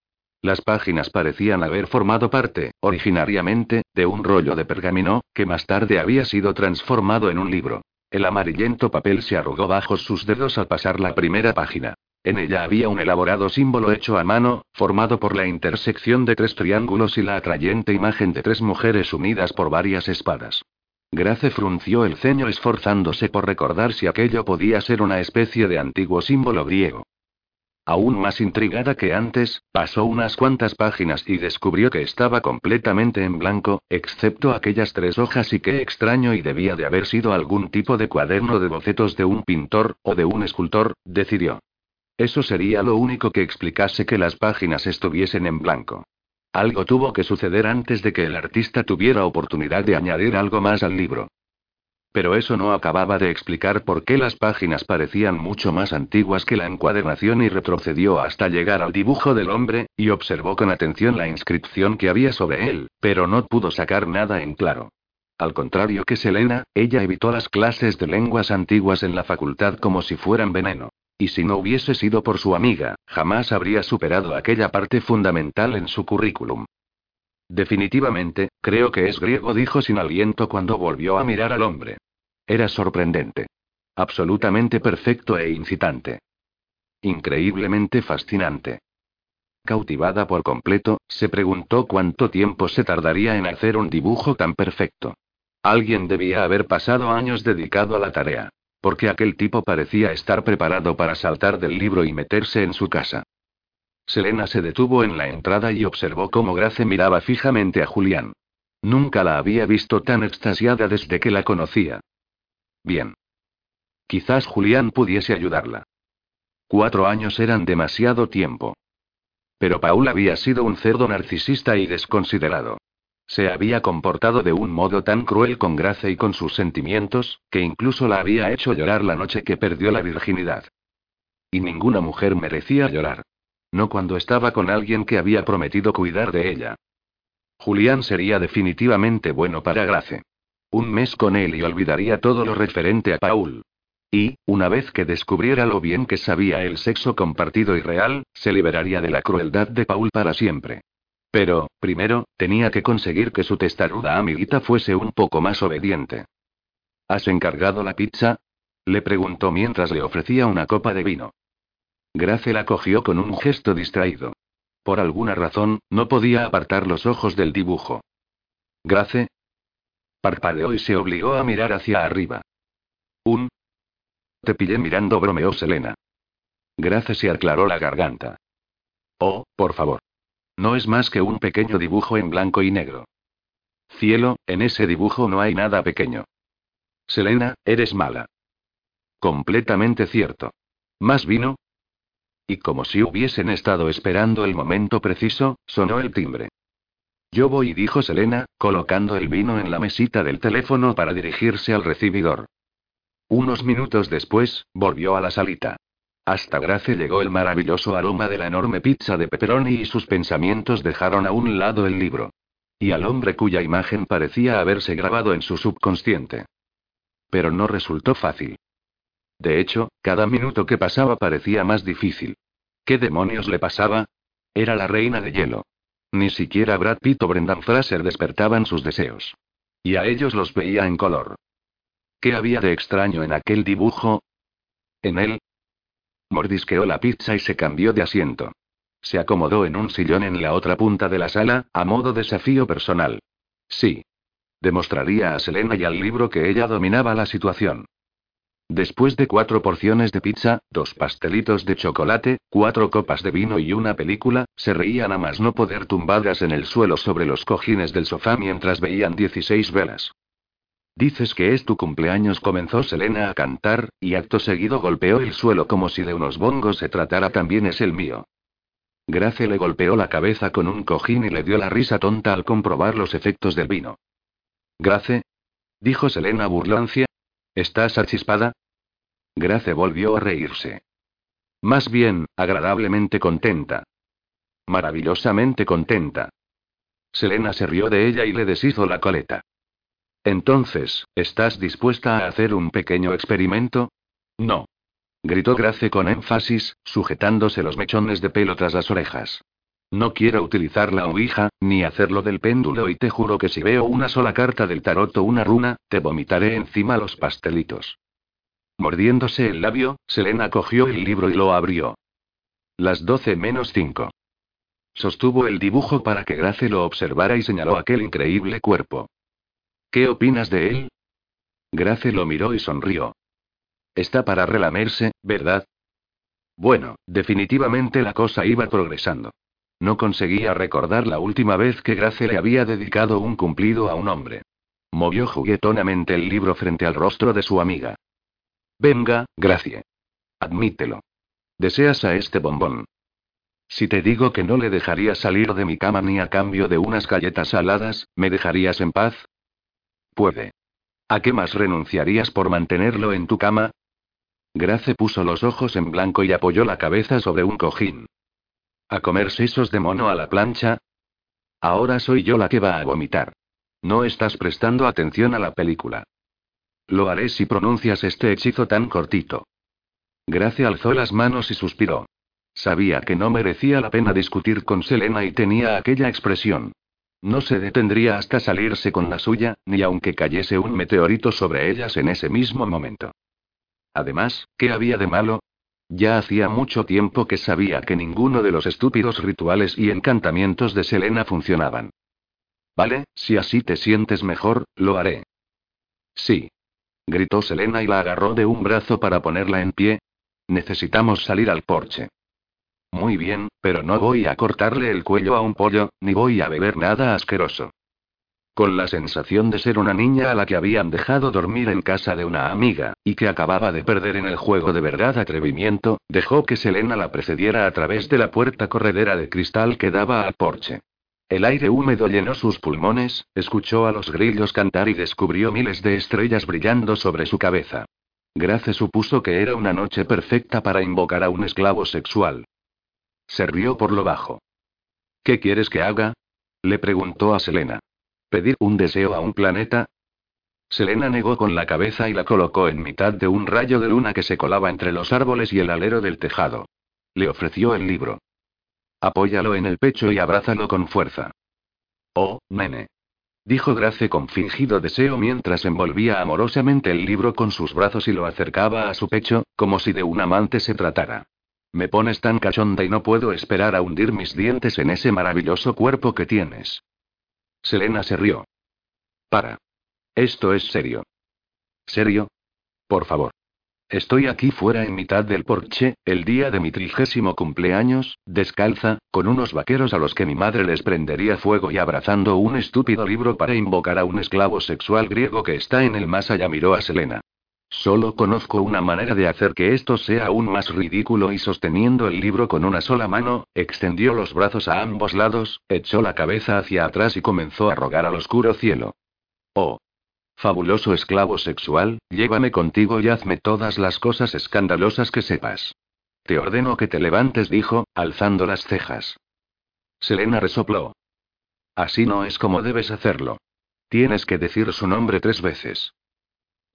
Las páginas parecían haber formado parte, originariamente, de un rollo de pergamino, que más tarde había sido transformado en un libro. El amarillento papel se arrugó bajo sus dedos al pasar la primera página. En ella había un elaborado símbolo hecho a mano, formado por la intersección de tres triángulos y la atrayente imagen de tres mujeres unidas por varias espadas. Grace frunció el ceño esforzándose por recordar si aquello podía ser una especie de antiguo símbolo griego. Aún más intrigada que antes, pasó unas cuantas páginas y descubrió que estaba completamente en blanco, excepto aquellas tres hojas y qué extraño y debía de haber sido algún tipo de cuaderno de bocetos de un pintor, o de un escultor, decidió. Eso sería lo único que explicase que las páginas estuviesen en blanco. Algo tuvo que suceder antes de que el artista tuviera oportunidad de añadir algo más al libro. Pero eso no acababa de explicar por qué las páginas parecían mucho más antiguas que la encuadernación y retrocedió hasta llegar al dibujo del hombre, y observó con atención la inscripción que había sobre él, pero no pudo sacar nada en claro. Al contrario que Selena, ella evitó las clases de lenguas antiguas en la facultad como si fueran veneno. Y si no hubiese sido por su amiga, jamás habría superado aquella parte fundamental en su currículum. Definitivamente, creo que es griego, dijo sin aliento cuando volvió a mirar al hombre. Era sorprendente. Absolutamente perfecto e incitante. Increíblemente fascinante. Cautivada por completo, se preguntó cuánto tiempo se tardaría en hacer un dibujo tan perfecto. Alguien debía haber pasado años dedicado a la tarea. Porque aquel tipo parecía estar preparado para saltar del libro y meterse en su casa. Selena se detuvo en la entrada y observó cómo Grace miraba fijamente a Julián. Nunca la había visto tan extasiada desde que la conocía. Bien. Quizás Julián pudiese ayudarla. Cuatro años eran demasiado tiempo. Pero Paul había sido un cerdo narcisista y desconsiderado. Se había comportado de un modo tan cruel con Grace y con sus sentimientos, que incluso la había hecho llorar la noche que perdió la virginidad. Y ninguna mujer merecía llorar. No cuando estaba con alguien que había prometido cuidar de ella. Julián sería definitivamente bueno para Grace. Un mes con él y olvidaría todo lo referente a Paul. Y, una vez que descubriera lo bien que sabía el sexo compartido y real, se liberaría de la crueldad de Paul para siempre. Pero, primero, tenía que conseguir que su testaruda amiguita fuese un poco más obediente. ¿Has encargado la pizza? Le preguntó mientras le ofrecía una copa de vino. Grace la cogió con un gesto distraído. Por alguna razón, no podía apartar los ojos del dibujo. Grace. Parpadeó y se obligó a mirar hacia arriba. Un. Te pillé mirando, bromeó Selena. Grace se aclaró la garganta. Oh, por favor. No es más que un pequeño dibujo en blanco y negro. Cielo, en ese dibujo no hay nada pequeño. Selena, eres mala. Completamente cierto. ¿Más vino? Y como si hubiesen estado esperando el momento preciso, sonó el timbre. Yo voy, dijo Selena, colocando el vino en la mesita del teléfono para dirigirse al recibidor. Unos minutos después, volvió a la salita. Hasta Grace llegó el maravilloso aroma de la enorme pizza de pepperoni y sus pensamientos dejaron a un lado el libro. Y al hombre cuya imagen parecía haberse grabado en su subconsciente. Pero no resultó fácil. De hecho, cada minuto que pasaba parecía más difícil. ¿Qué demonios le pasaba? Era la reina de hielo. Ni siquiera Brad Pitt o Brendan Fraser despertaban sus deseos. Y a ellos los veía en color. ¿Qué había de extraño en aquel dibujo? ¿En él? Mordisqueó la pizza y se cambió de asiento. Se acomodó en un sillón en la otra punta de la sala, a modo desafío personal. Sí. Demostraría a Selena y al libro que ella dominaba la situación. Después de cuatro porciones de pizza, dos pastelitos de chocolate, cuatro copas de vino y una película, se reían a más no poder tumbadas en el suelo sobre los cojines del sofá mientras veían 16 velas. Dices que es tu cumpleaños, comenzó Selena a cantar, y acto seguido golpeó el suelo como si de unos bongos se tratara también es el mío. Grace le golpeó la cabeza con un cojín y le dio la risa tonta al comprobar los efectos del vino. Grace, dijo Selena burlancia, ¿Estás achispada? Grace volvió a reírse. Más bien, agradablemente contenta. Maravillosamente contenta. Selena se rió de ella y le deshizo la coleta. Entonces, ¿estás dispuesta a hacer un pequeño experimento? No. Gritó Grace con énfasis, sujetándose los mechones de pelo tras las orejas. No quiero utilizar la ouija, ni hacerlo del péndulo y te juro que si veo una sola carta del tarot o una runa, te vomitaré encima los pastelitos. Mordiéndose el labio, Selena cogió el libro y lo abrió. Las doce menos cinco. Sostuvo el dibujo para que Grace lo observara y señaló aquel increíble cuerpo. ¿Qué opinas de él? Grace lo miró y sonrió. Está para relamerse, ¿verdad? Bueno, definitivamente la cosa iba progresando. No conseguía recordar la última vez que Grace le había dedicado un cumplido a un hombre. Movió juguetonamente el libro frente al rostro de su amiga. Venga, Gracie. Admítelo. ¿Deseas a este bombón? Si te digo que no le dejaría salir de mi cama ni a cambio de unas galletas saladas, ¿me dejarías en paz? Puede. ¿A qué más renunciarías por mantenerlo en tu cama? Grace puso los ojos en blanco y apoyó la cabeza sobre un cojín. ¿A comer sesos de mono a la plancha? Ahora soy yo la que va a vomitar. No estás prestando atención a la película. Lo haré si pronuncias este hechizo tan cortito. Gracia alzó las manos y suspiró. Sabía que no merecía la pena discutir con Selena y tenía aquella expresión. No se detendría hasta salirse con la suya, ni aunque cayese un meteorito sobre ellas en ese mismo momento. Además, ¿qué había de malo? Ya hacía mucho tiempo que sabía que ninguno de los estúpidos rituales y encantamientos de Selena funcionaban. Vale, si así te sientes mejor, lo haré. Sí. Gritó Selena y la agarró de un brazo para ponerla en pie. Necesitamos salir al porche. Muy bien, pero no voy a cortarle el cuello a un pollo, ni voy a beber nada asqueroso. Con la sensación de ser una niña a la que habían dejado dormir en casa de una amiga, y que acababa de perder en el juego de verdad atrevimiento, dejó que Selena la precediera a través de la puerta corredera de cristal que daba al porche. El aire húmedo llenó sus pulmones, escuchó a los grillos cantar y descubrió miles de estrellas brillando sobre su cabeza. Grace supuso que era una noche perfecta para invocar a un esclavo sexual. Se rió por lo bajo. ¿Qué quieres que haga? Le preguntó a Selena. ¿Pedir un deseo a un planeta? Selena negó con la cabeza y la colocó en mitad de un rayo de luna que se colaba entre los árboles y el alero del tejado. Le ofreció el libro. Apóyalo en el pecho y abrázalo con fuerza. Oh, nene. Dijo Grace con fingido deseo mientras envolvía amorosamente el libro con sus brazos y lo acercaba a su pecho, como si de un amante se tratara. Me pones tan cachonda y no puedo esperar a hundir mis dientes en ese maravilloso cuerpo que tienes. Selena se rió. Para. Esto es serio. ¿Serio? Por favor. Estoy aquí fuera en mitad del porche, el día de mi trigésimo cumpleaños, descalza, con unos vaqueros a los que mi madre les prendería fuego y abrazando un estúpido libro para invocar a un esclavo sexual griego que está en el más allá. Miró a Selena. Solo conozco una manera de hacer que esto sea aún más ridículo y sosteniendo el libro con una sola mano, extendió los brazos a ambos lados, echó la cabeza hacia atrás y comenzó a rogar al oscuro cielo. Oh. Fabuloso esclavo sexual, llévame contigo y hazme todas las cosas escandalosas que sepas. Te ordeno que te levantes, dijo, alzando las cejas. Selena resopló. Así no es como debes hacerlo. Tienes que decir su nombre tres veces.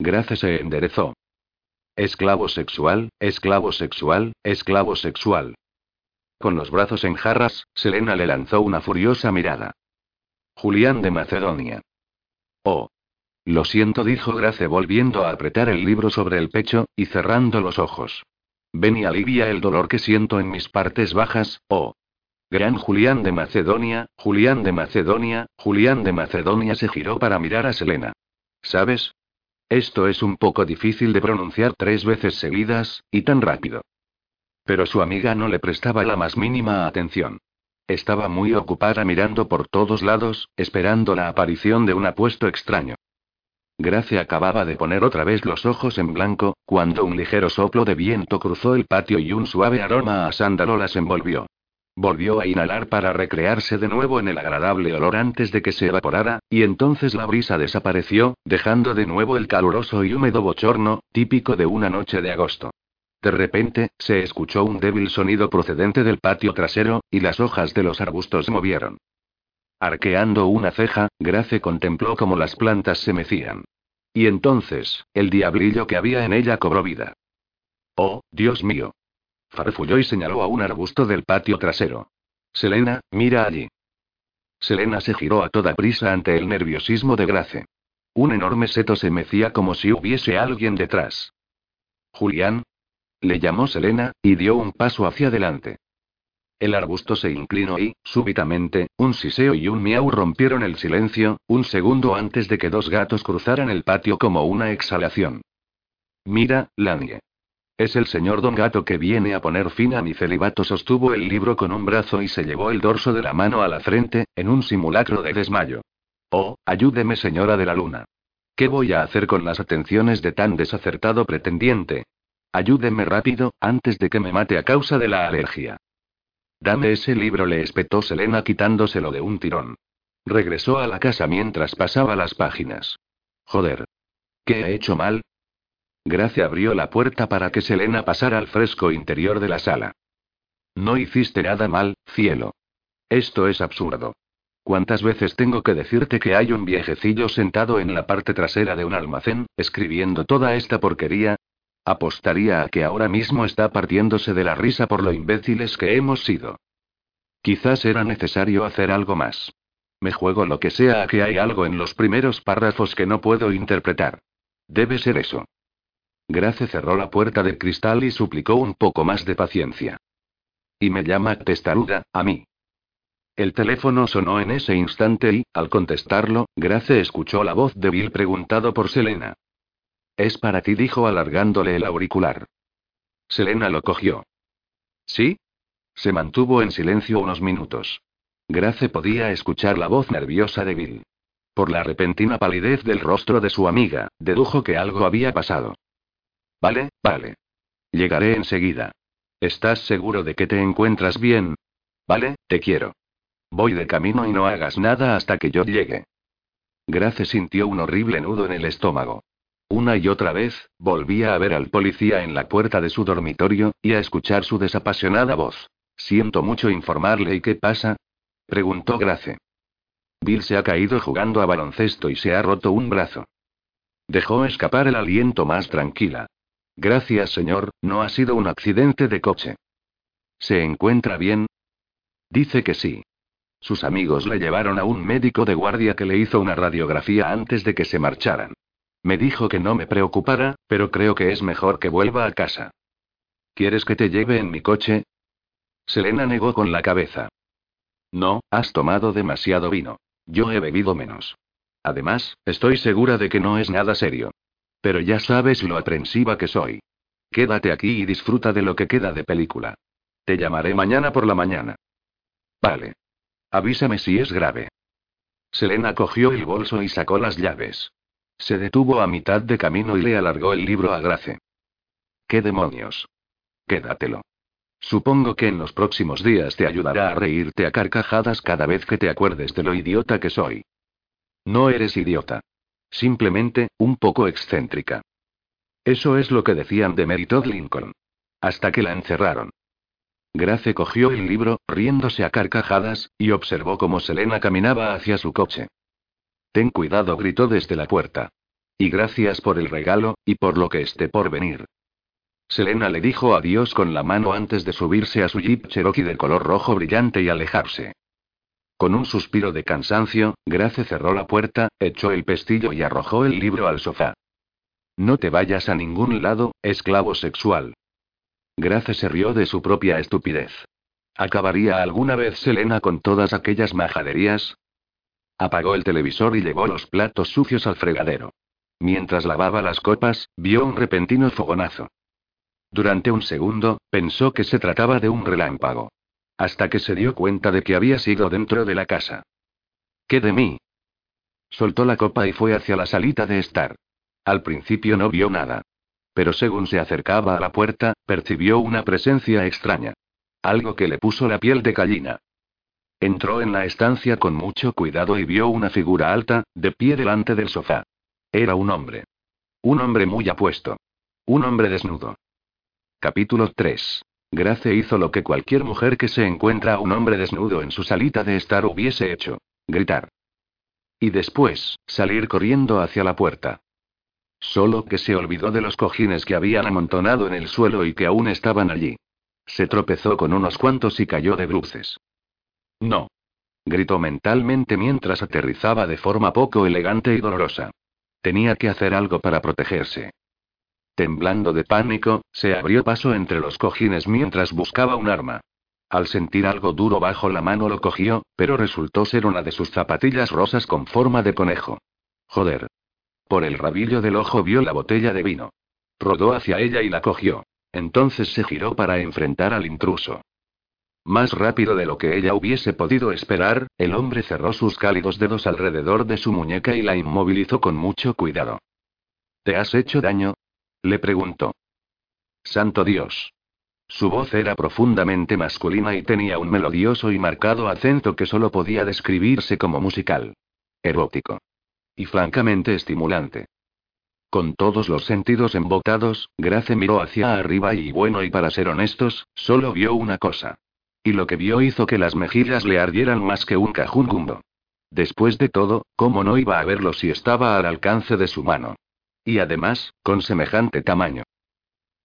Grace se enderezó. Esclavo sexual, esclavo sexual, esclavo sexual. Con los brazos en jarras, Selena le lanzó una furiosa mirada. Julián de Macedonia. Oh. Lo siento, dijo Grace volviendo a apretar el libro sobre el pecho, y cerrando los ojos. Ven y alivia el dolor que siento en mis partes bajas, oh. Gran Julián de Macedonia, Julián de Macedonia, Julián de Macedonia se giró para mirar a Selena. ¿Sabes? Esto es un poco difícil de pronunciar tres veces seguidas, y tan rápido. Pero su amiga no le prestaba la más mínima atención. Estaba muy ocupada mirando por todos lados, esperando la aparición de un apuesto extraño. Gracia acababa de poner otra vez los ojos en blanco, cuando un ligero soplo de viento cruzó el patio y un suave aroma a sándalo las envolvió. Volvió a inhalar para recrearse de nuevo en el agradable olor antes de que se evaporara, y entonces la brisa desapareció, dejando de nuevo el caluroso y húmedo bochorno, típico de una noche de agosto. De repente, se escuchó un débil sonido procedente del patio trasero, y las hojas de los arbustos movieron. Arqueando una ceja, Grace contempló cómo las plantas se mecían. Y entonces, el diablillo que había en ella cobró vida. Oh, Dios mío. Farfulló y señaló a un arbusto del patio trasero. Selena, mira allí. Selena se giró a toda prisa ante el nerviosismo de Grace. Un enorme seto se mecía como si hubiese alguien detrás. Julián. Le llamó Selena, y dio un paso hacia adelante. El arbusto se inclinó y, súbitamente, un siseo y un miau rompieron el silencio, un segundo antes de que dos gatos cruzaran el patio como una exhalación. Mira, Lanie. Es el señor Don Gato que viene a poner fin a mi celibato. Sostuvo el libro con un brazo y se llevó el dorso de la mano a la frente, en un simulacro de desmayo. Oh, ayúdeme, señora de la luna. ¿Qué voy a hacer con las atenciones de tan desacertado pretendiente? Ayúdeme rápido, antes de que me mate a causa de la alergia. Dame ese libro, le espetó Selena quitándoselo de un tirón. Regresó a la casa mientras pasaba las páginas. Joder. ¿Qué he hecho mal? Gracia abrió la puerta para que Selena pasara al fresco interior de la sala. No hiciste nada mal, cielo. Esto es absurdo. ¿Cuántas veces tengo que decirte que hay un viejecillo sentado en la parte trasera de un almacén, escribiendo toda esta porquería? Apostaría a que ahora mismo está partiéndose de la risa por lo imbéciles que hemos sido. Quizás era necesario hacer algo más. Me juego lo que sea a que hay algo en los primeros párrafos que no puedo interpretar. Debe ser eso. Grace cerró la puerta de cristal y suplicó un poco más de paciencia. Y me llama testaruda, a mí. El teléfono sonó en ese instante y, al contestarlo, Grace escuchó la voz de Bill preguntado por Selena. Es para ti, dijo alargándole el auricular. Selena lo cogió. ¿Sí? Se mantuvo en silencio unos minutos. Grace podía escuchar la voz nerviosa de Bill. Por la repentina palidez del rostro de su amiga, dedujo que algo había pasado. Vale, vale. Llegaré enseguida. ¿Estás seguro de que te encuentras bien? Vale, te quiero. Voy de camino y no hagas nada hasta que yo llegue. Grace sintió un horrible nudo en el estómago. Una y otra vez, volvía a ver al policía en la puerta de su dormitorio, y a escuchar su desapasionada voz. Siento mucho informarle, ¿y qué pasa? preguntó Grace. Bill se ha caído jugando a baloncesto y se ha roto un brazo. Dejó escapar el aliento más tranquila. Gracias, señor, no ha sido un accidente de coche. ¿Se encuentra bien? Dice que sí. Sus amigos le llevaron a un médico de guardia que le hizo una radiografía antes de que se marcharan. Me dijo que no me preocupara, pero creo que es mejor que vuelva a casa. ¿Quieres que te lleve en mi coche? Selena negó con la cabeza. No, has tomado demasiado vino. Yo he bebido menos. Además, estoy segura de que no es nada serio. Pero ya sabes lo aprensiva que soy. Quédate aquí y disfruta de lo que queda de película. Te llamaré mañana por la mañana. Vale. Avísame si es grave. Selena cogió el bolso y sacó las llaves. Se detuvo a mitad de camino y le alargó el libro a Grace. ¿Qué demonios? Quédatelo. Supongo que en los próximos días te ayudará a reírte a carcajadas cada vez que te acuerdes de lo idiota que soy. No eres idiota. Simplemente, un poco excéntrica. Eso es lo que decían de Mary Todd Lincoln. Hasta que la encerraron. Grace cogió el libro, riéndose a carcajadas, y observó cómo Selena caminaba hacia su coche. Ten cuidado, gritó desde la puerta. Y gracias por el regalo, y por lo que esté por venir. Selena le dijo adiós con la mano antes de subirse a su jeep Cherokee de color rojo brillante y alejarse. Con un suspiro de cansancio, Grace cerró la puerta, echó el pestillo y arrojó el libro al sofá. No te vayas a ningún lado, esclavo sexual. Grace se rió de su propia estupidez. ¿Acabaría alguna vez Selena con todas aquellas majaderías? Apagó el televisor y llevó los platos sucios al fregadero. Mientras lavaba las copas, vio un repentino fogonazo. Durante un segundo, pensó que se trataba de un relámpago. Hasta que se dio cuenta de que había sido dentro de la casa. ¿Qué de mí? Soltó la copa y fue hacia la salita de estar. Al principio no vio nada. Pero según se acercaba a la puerta, percibió una presencia extraña. Algo que le puso la piel de gallina. Entró en la estancia con mucho cuidado y vio una figura alta, de pie delante del sofá. Era un hombre. Un hombre muy apuesto. Un hombre desnudo. Capítulo 3. Grace hizo lo que cualquier mujer que se encuentra a un hombre desnudo en su salita de estar hubiese hecho. Gritar. Y después, salir corriendo hacia la puerta. Solo que se olvidó de los cojines que habían amontonado en el suelo y que aún estaban allí. Se tropezó con unos cuantos y cayó de bruces. No. Gritó mentalmente mientras aterrizaba de forma poco elegante y dolorosa. Tenía que hacer algo para protegerse. Temblando de pánico, se abrió paso entre los cojines mientras buscaba un arma. Al sentir algo duro bajo la mano lo cogió, pero resultó ser una de sus zapatillas rosas con forma de conejo. Joder. Por el rabillo del ojo vio la botella de vino. Rodó hacia ella y la cogió. Entonces se giró para enfrentar al intruso. Más rápido de lo que ella hubiese podido esperar, el hombre cerró sus cálidos dedos alrededor de su muñeca y la inmovilizó con mucho cuidado. ¿Te has hecho daño? Le preguntó. Santo Dios. Su voz era profundamente masculina y tenía un melodioso y marcado acento que solo podía describirse como musical. Erótico. Y francamente estimulante. Con todos los sentidos embotados, Grace miró hacia arriba y bueno, y para ser honestos, solo vio una cosa. Y lo que vio hizo que las mejillas le ardieran más que un cajungumbo. Después de todo, ¿cómo no iba a verlo si estaba al alcance de su mano? Y además, con semejante tamaño.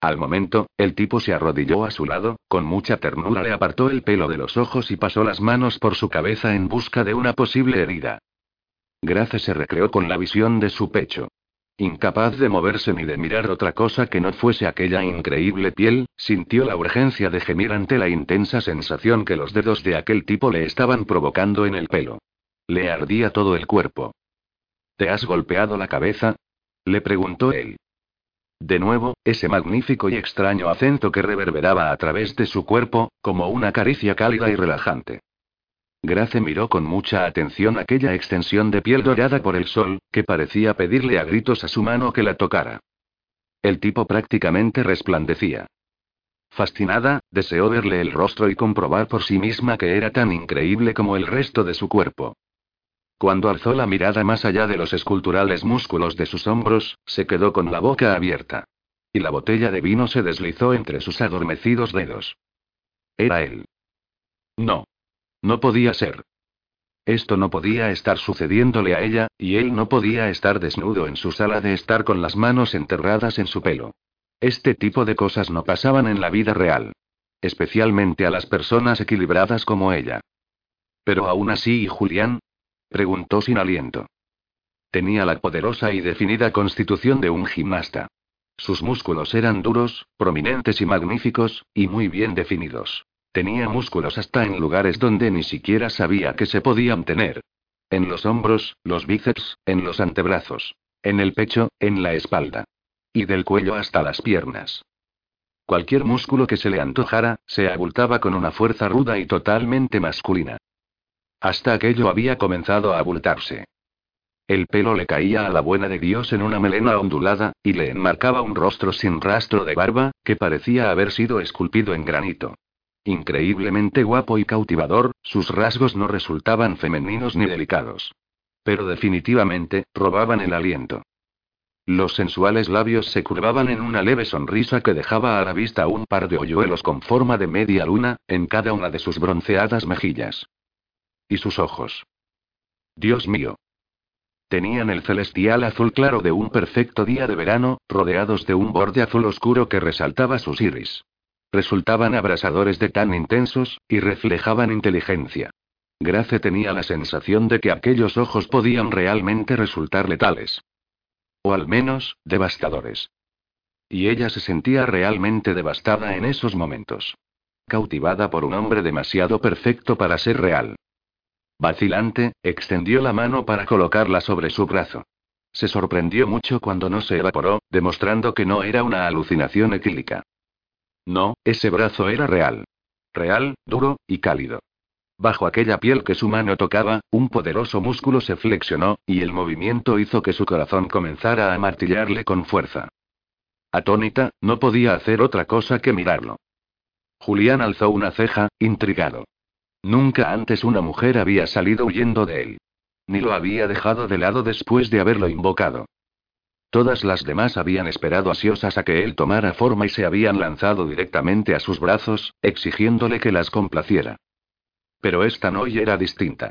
Al momento, el tipo se arrodilló a su lado, con mucha ternura le apartó el pelo de los ojos y pasó las manos por su cabeza en busca de una posible herida. Grace se recreó con la visión de su pecho. Incapaz de moverse ni de mirar otra cosa que no fuese aquella increíble piel, sintió la urgencia de gemir ante la intensa sensación que los dedos de aquel tipo le estaban provocando en el pelo. Le ardía todo el cuerpo. ¿Te has golpeado la cabeza? Le preguntó él. De nuevo, ese magnífico y extraño acento que reverberaba a través de su cuerpo, como una caricia cálida y relajante. Grace miró con mucha atención aquella extensión de piel dorada por el sol, que parecía pedirle a gritos a su mano que la tocara. El tipo prácticamente resplandecía. Fascinada, deseó verle el rostro y comprobar por sí misma que era tan increíble como el resto de su cuerpo. Cuando alzó la mirada más allá de los esculturales músculos de sus hombros, se quedó con la boca abierta. Y la botella de vino se deslizó entre sus adormecidos dedos. Era él. No. No podía ser. Esto no podía estar sucediéndole a ella, y él no podía estar desnudo en su sala de estar con las manos enterradas en su pelo. Este tipo de cosas no pasaban en la vida real. Especialmente a las personas equilibradas como ella. Pero aún así, ¿y Julián? Preguntó sin aliento. Tenía la poderosa y definida constitución de un gimnasta. Sus músculos eran duros, prominentes y magníficos, y muy bien definidos. Tenía músculos hasta en lugares donde ni siquiera sabía que se podían tener. En los hombros, los bíceps, en los antebrazos. En el pecho, en la espalda. Y del cuello hasta las piernas. Cualquier músculo que se le antojara, se abultaba con una fuerza ruda y totalmente masculina. Hasta aquello había comenzado a abultarse. El pelo le caía a la buena de Dios en una melena ondulada, y le enmarcaba un rostro sin rastro de barba, que parecía haber sido esculpido en granito. Increíblemente guapo y cautivador, sus rasgos no resultaban femeninos ni delicados. Pero definitivamente, robaban el aliento. Los sensuales labios se curvaban en una leve sonrisa que dejaba a la vista un par de hoyuelos con forma de media luna, en cada una de sus bronceadas mejillas. Y sus ojos. Dios mío. Tenían el celestial azul claro de un perfecto día de verano, rodeados de un borde azul oscuro que resaltaba sus iris. Resultaban abrasadores de tan intensos, y reflejaban inteligencia. Grace tenía la sensación de que aquellos ojos podían realmente resultar letales. O al menos, devastadores. Y ella se sentía realmente devastada en esos momentos. Cautivada por un hombre demasiado perfecto para ser real. Vacilante, extendió la mano para colocarla sobre su brazo. Se sorprendió mucho cuando no se evaporó, demostrando que no era una alucinación etílica. No, ese brazo era real. Real, duro, y cálido. Bajo aquella piel que su mano tocaba, un poderoso músculo se flexionó, y el movimiento hizo que su corazón comenzara a martillarle con fuerza. Atónita, no podía hacer otra cosa que mirarlo. Julián alzó una ceja, intrigado. Nunca antes una mujer había salido huyendo de él. Ni lo había dejado de lado después de haberlo invocado. Todas las demás habían esperado ansiosas a que él tomara forma y se habían lanzado directamente a sus brazos, exigiéndole que las complaciera. Pero esta no era distinta.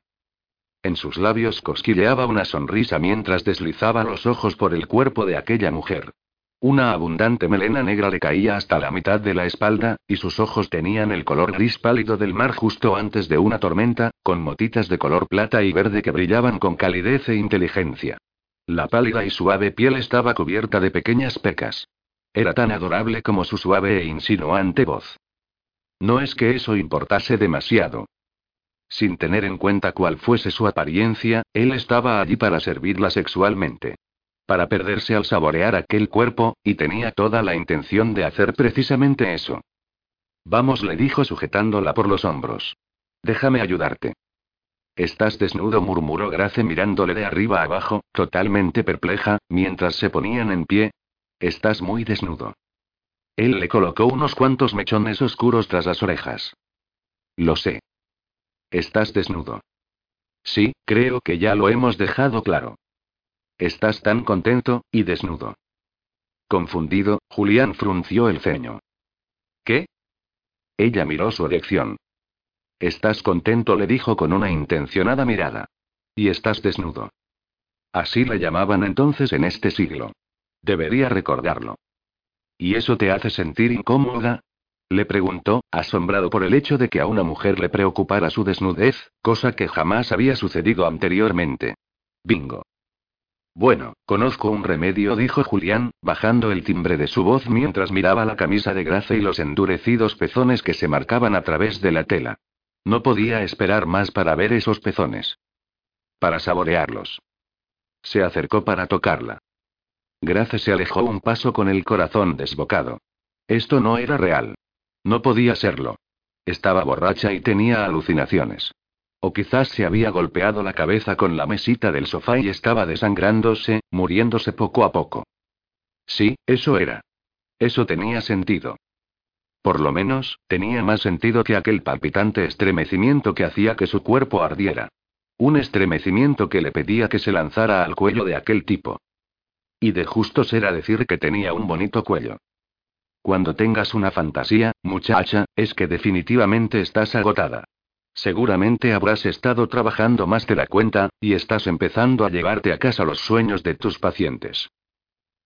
En sus labios cosquilleaba una sonrisa mientras deslizaba los ojos por el cuerpo de aquella mujer. Una abundante melena negra le caía hasta la mitad de la espalda, y sus ojos tenían el color gris pálido del mar justo antes de una tormenta, con motitas de color plata y verde que brillaban con calidez e inteligencia. La pálida y suave piel estaba cubierta de pequeñas pecas. Era tan adorable como su suave e insinuante voz. No es que eso importase demasiado. Sin tener en cuenta cuál fuese su apariencia, él estaba allí para servirla sexualmente para perderse al saborear aquel cuerpo, y tenía toda la intención de hacer precisamente eso. Vamos, le dijo sujetándola por los hombros. Déjame ayudarte. Estás desnudo, murmuró Grace mirándole de arriba abajo, totalmente perpleja, mientras se ponían en pie. Estás muy desnudo. Él le colocó unos cuantos mechones oscuros tras las orejas. Lo sé. Estás desnudo. Sí, creo que ya lo hemos dejado claro. Estás tan contento, y desnudo. Confundido, Julián frunció el ceño. ¿Qué? Ella miró su erección. Estás contento, le dijo con una intencionada mirada. Y estás desnudo. Así le llamaban entonces en este siglo. Debería recordarlo. ¿Y eso te hace sentir incómoda? Le preguntó, asombrado por el hecho de que a una mujer le preocupara su desnudez, cosa que jamás había sucedido anteriormente. Bingo. Bueno, conozco un remedio, dijo Julián, bajando el timbre de su voz mientras miraba la camisa de Grace y los endurecidos pezones que se marcaban a través de la tela. No podía esperar más para ver esos pezones. Para saborearlos. Se acercó para tocarla. Grace se alejó un paso con el corazón desbocado. Esto no era real. No podía serlo. Estaba borracha y tenía alucinaciones. O quizás se había golpeado la cabeza con la mesita del sofá y estaba desangrándose, muriéndose poco a poco. Sí, eso era. Eso tenía sentido. Por lo menos, tenía más sentido que aquel palpitante estremecimiento que hacía que su cuerpo ardiera. Un estremecimiento que le pedía que se lanzara al cuello de aquel tipo. Y de justo será decir que tenía un bonito cuello. Cuando tengas una fantasía, muchacha, es que definitivamente estás agotada. Seguramente habrás estado trabajando más de la cuenta, y estás empezando a llevarte a casa los sueños de tus pacientes.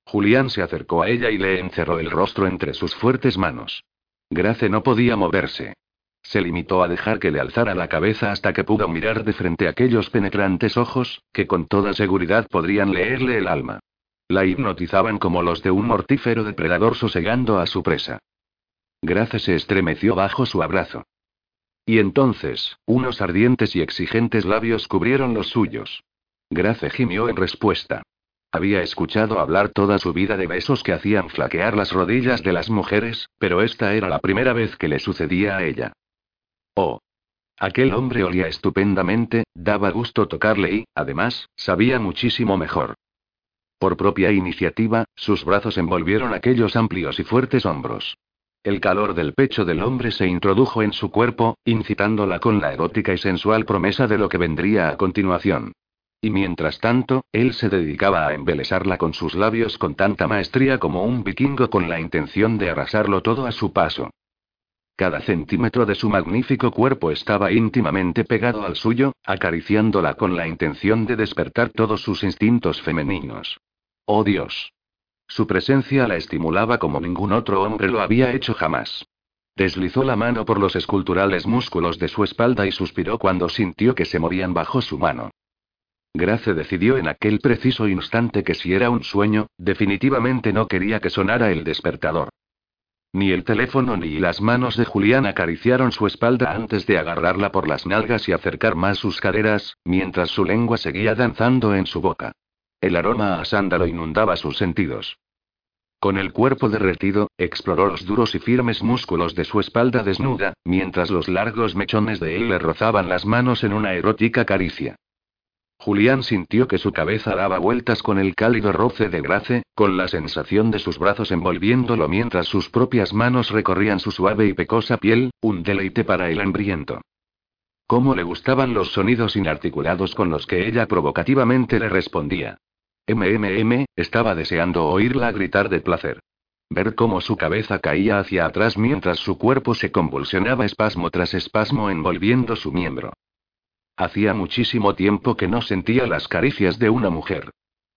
Julián se acercó a ella y le encerró el rostro entre sus fuertes manos. Grace no podía moverse. Se limitó a dejar que le alzara la cabeza hasta que pudo mirar de frente aquellos penetrantes ojos, que con toda seguridad podrían leerle el alma. La hipnotizaban como los de un mortífero depredador sosegando a su presa. Grace se estremeció bajo su abrazo. Y entonces, unos ardientes y exigentes labios cubrieron los suyos. Grace gimió en respuesta. Había escuchado hablar toda su vida de besos que hacían flaquear las rodillas de las mujeres, pero esta era la primera vez que le sucedía a ella. Oh. Aquel hombre olía estupendamente, daba gusto tocarle y, además, sabía muchísimo mejor. Por propia iniciativa, sus brazos envolvieron aquellos amplios y fuertes hombros. El calor del pecho del hombre se introdujo en su cuerpo, incitándola con la erótica y sensual promesa de lo que vendría a continuación. Y mientras tanto, él se dedicaba a embelesarla con sus labios con tanta maestría como un vikingo con la intención de arrasarlo todo a su paso. Cada centímetro de su magnífico cuerpo estaba íntimamente pegado al suyo, acariciándola con la intención de despertar todos sus instintos femeninos. ¡Oh Dios! Su presencia la estimulaba como ningún otro hombre lo había hecho jamás. Deslizó la mano por los esculturales músculos de su espalda y suspiró cuando sintió que se movían bajo su mano. Grace decidió en aquel preciso instante que si era un sueño, definitivamente no quería que sonara el despertador. Ni el teléfono ni las manos de Julián acariciaron su espalda antes de agarrarla por las nalgas y acercar más sus caderas, mientras su lengua seguía danzando en su boca. El aroma a sándalo inundaba sus sentidos. Con el cuerpo derretido, exploró los duros y firmes músculos de su espalda desnuda, mientras los largos mechones de él le rozaban las manos en una erótica caricia. Julián sintió que su cabeza daba vueltas con el cálido roce de Grace, con la sensación de sus brazos envolviéndolo mientras sus propias manos recorrían su suave y pecosa piel, un deleite para el hambriento. Cómo le gustaban los sonidos inarticulados con los que ella provocativamente le respondía. MMM, estaba deseando oírla gritar de placer. Ver cómo su cabeza caía hacia atrás mientras su cuerpo se convulsionaba espasmo tras espasmo envolviendo su miembro. Hacía muchísimo tiempo que no sentía las caricias de una mujer.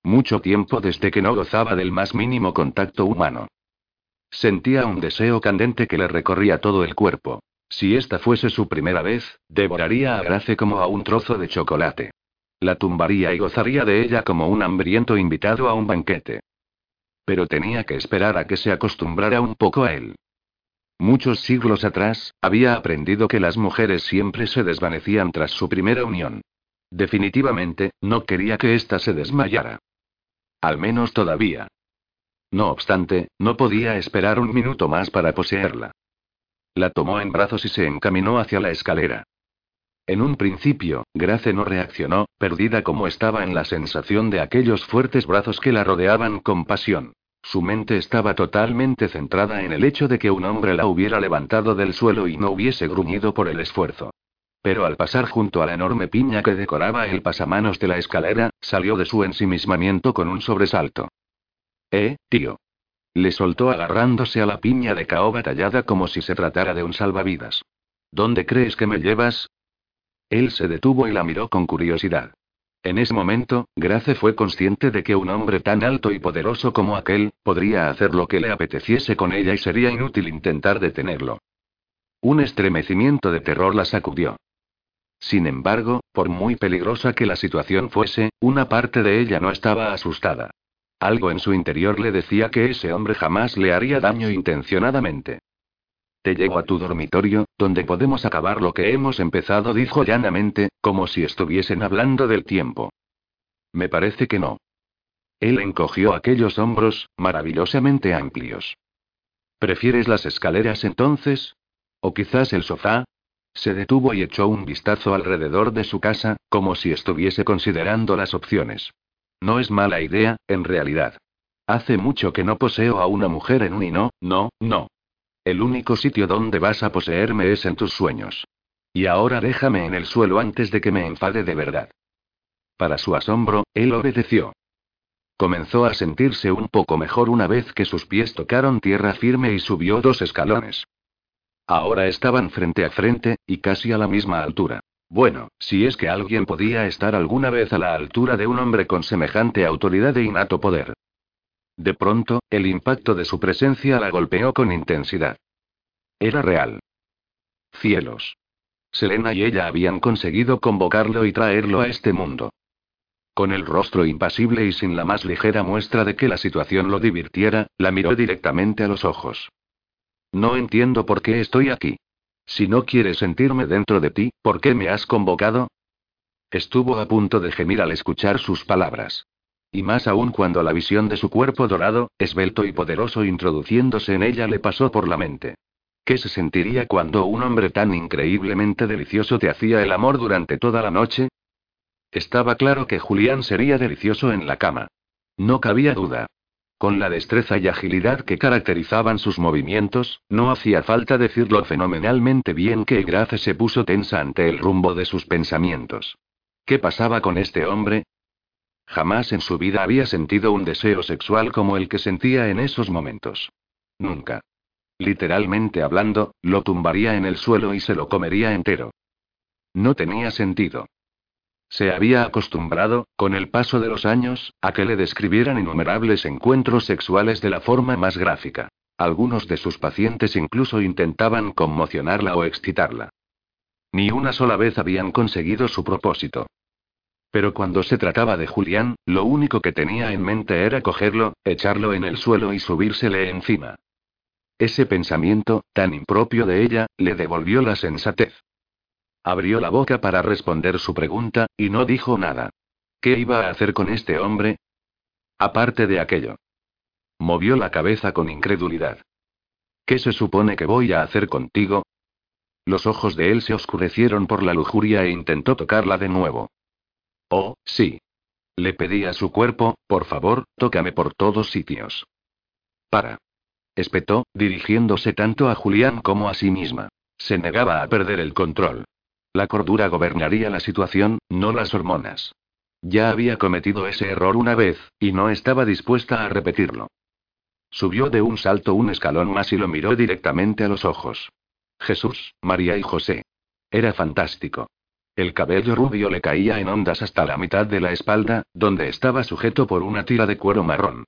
Mucho tiempo desde que no gozaba del más mínimo contacto humano. Sentía un deseo candente que le recorría todo el cuerpo. Si esta fuese su primera vez, devoraría a Grace como a un trozo de chocolate. La tumbaría y gozaría de ella como un hambriento invitado a un banquete. Pero tenía que esperar a que se acostumbrara un poco a él. Muchos siglos atrás, había aprendido que las mujeres siempre se desvanecían tras su primera unión. Definitivamente, no quería que ésta se desmayara. Al menos todavía. No obstante, no podía esperar un minuto más para poseerla. La tomó en brazos y se encaminó hacia la escalera. En un principio, Grace no reaccionó, perdida como estaba en la sensación de aquellos fuertes brazos que la rodeaban con pasión. Su mente estaba totalmente centrada en el hecho de que un hombre la hubiera levantado del suelo y no hubiese gruñido por el esfuerzo. Pero al pasar junto a la enorme piña que decoraba el pasamanos de la escalera, salió de su ensimismamiento con un sobresalto. Eh, tío. Le soltó agarrándose a la piña de caoba tallada como si se tratara de un salvavidas. ¿Dónde crees que me llevas? Él se detuvo y la miró con curiosidad. En ese momento, Grace fue consciente de que un hombre tan alto y poderoso como aquel, podría hacer lo que le apeteciese con ella y sería inútil intentar detenerlo. Un estremecimiento de terror la sacudió. Sin embargo, por muy peligrosa que la situación fuese, una parte de ella no estaba asustada. Algo en su interior le decía que ese hombre jamás le haría daño intencionadamente. Te llevo a tu dormitorio, donde podemos acabar lo que hemos empezado, dijo llanamente, como si estuviesen hablando del tiempo. Me parece que no. Él encogió aquellos hombros, maravillosamente amplios. ¿Prefieres las escaleras entonces? ¿O quizás el sofá? Se detuvo y echó un vistazo alrededor de su casa, como si estuviese considerando las opciones. No es mala idea, en realidad. Hace mucho que no poseo a una mujer en un y no, no, no. El único sitio donde vas a poseerme es en tus sueños. Y ahora déjame en el suelo antes de que me enfade de verdad. Para su asombro, él obedeció. Comenzó a sentirse un poco mejor una vez que sus pies tocaron tierra firme y subió dos escalones. Ahora estaban frente a frente, y casi a la misma altura. Bueno, si es que alguien podía estar alguna vez a la altura de un hombre con semejante autoridad e innato poder. De pronto, el impacto de su presencia la golpeó con intensidad. Era real. Cielos. Selena y ella habían conseguido convocarlo y traerlo a este mundo. Con el rostro impasible y sin la más ligera muestra de que la situación lo divirtiera, la miró directamente a los ojos. No entiendo por qué estoy aquí. Si no quieres sentirme dentro de ti, ¿por qué me has convocado? Estuvo a punto de gemir al escuchar sus palabras. Y más aún cuando la visión de su cuerpo dorado, esbelto y poderoso introduciéndose en ella le pasó por la mente. ¿Qué se sentiría cuando un hombre tan increíblemente delicioso te hacía el amor durante toda la noche? Estaba claro que Julián sería delicioso en la cama. No cabía duda. Con la destreza y agilidad que caracterizaban sus movimientos, no hacía falta decirlo fenomenalmente bien que Grace se puso tensa ante el rumbo de sus pensamientos. ¿Qué pasaba con este hombre? Jamás en su vida había sentido un deseo sexual como el que sentía en esos momentos. Nunca. Literalmente hablando, lo tumbaría en el suelo y se lo comería entero. No tenía sentido. Se había acostumbrado, con el paso de los años, a que le describieran innumerables encuentros sexuales de la forma más gráfica. Algunos de sus pacientes incluso intentaban conmocionarla o excitarla. Ni una sola vez habían conseguido su propósito. Pero cuando se trataba de Julián, lo único que tenía en mente era cogerlo, echarlo en el suelo y subírsele encima. Ese pensamiento, tan impropio de ella, le devolvió la sensatez. Abrió la boca para responder su pregunta, y no dijo nada. ¿Qué iba a hacer con este hombre? Aparte de aquello. Movió la cabeza con incredulidad. ¿Qué se supone que voy a hacer contigo? Los ojos de él se oscurecieron por la lujuria e intentó tocarla de nuevo. Oh, sí. Le pedí a su cuerpo, por favor, tócame por todos sitios. Para espetó, dirigiéndose tanto a Julián como a sí misma. Se negaba a perder el control. La cordura gobernaría la situación, no las hormonas. Ya había cometido ese error una vez, y no estaba dispuesta a repetirlo. Subió de un salto un escalón más y lo miró directamente a los ojos. Jesús, María y José. Era fantástico. El cabello rubio le caía en ondas hasta la mitad de la espalda, donde estaba sujeto por una tira de cuero marrón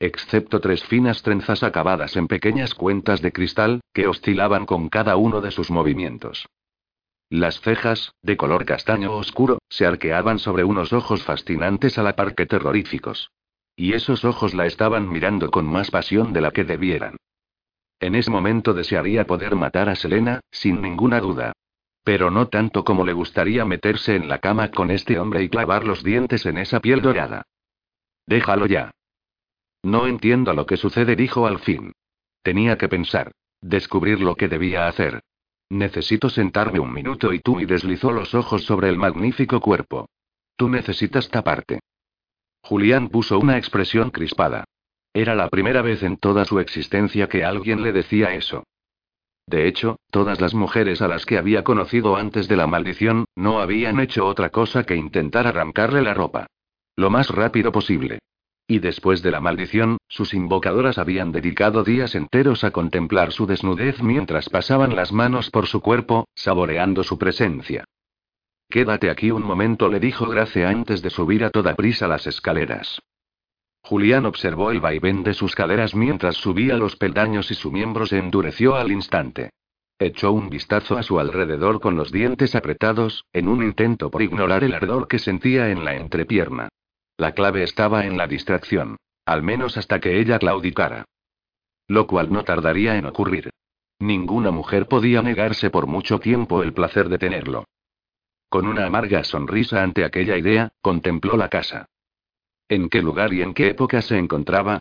excepto tres finas trenzas acabadas en pequeñas cuentas de cristal, que oscilaban con cada uno de sus movimientos. Las cejas, de color castaño oscuro, se arqueaban sobre unos ojos fascinantes a la par que terroríficos. Y esos ojos la estaban mirando con más pasión de la que debieran. En ese momento desearía poder matar a Selena, sin ninguna duda. Pero no tanto como le gustaría meterse en la cama con este hombre y clavar los dientes en esa piel dorada. Déjalo ya. No entiendo lo que sucede, dijo al fin. Tenía que pensar. Descubrir lo que debía hacer. Necesito sentarme un minuto y tú y deslizó los ojos sobre el magnífico cuerpo. Tú necesitas taparte. Julián puso una expresión crispada. Era la primera vez en toda su existencia que alguien le decía eso. De hecho, todas las mujeres a las que había conocido antes de la maldición, no habían hecho otra cosa que intentar arrancarle la ropa. Lo más rápido posible. Y después de la maldición, sus invocadoras habían dedicado días enteros a contemplar su desnudez mientras pasaban las manos por su cuerpo, saboreando su presencia. Quédate aquí un momento, le dijo Grace antes de subir a toda prisa las escaleras. Julián observó el vaivén de sus caderas mientras subía los peldaños y su miembro se endureció al instante. Echó un vistazo a su alrededor con los dientes apretados, en un intento por ignorar el ardor que sentía en la entrepierna. La clave estaba en la distracción. Al menos hasta que ella claudicara. Lo cual no tardaría en ocurrir. Ninguna mujer podía negarse por mucho tiempo el placer de tenerlo. Con una amarga sonrisa ante aquella idea, contempló la casa. ¿En qué lugar y en qué época se encontraba?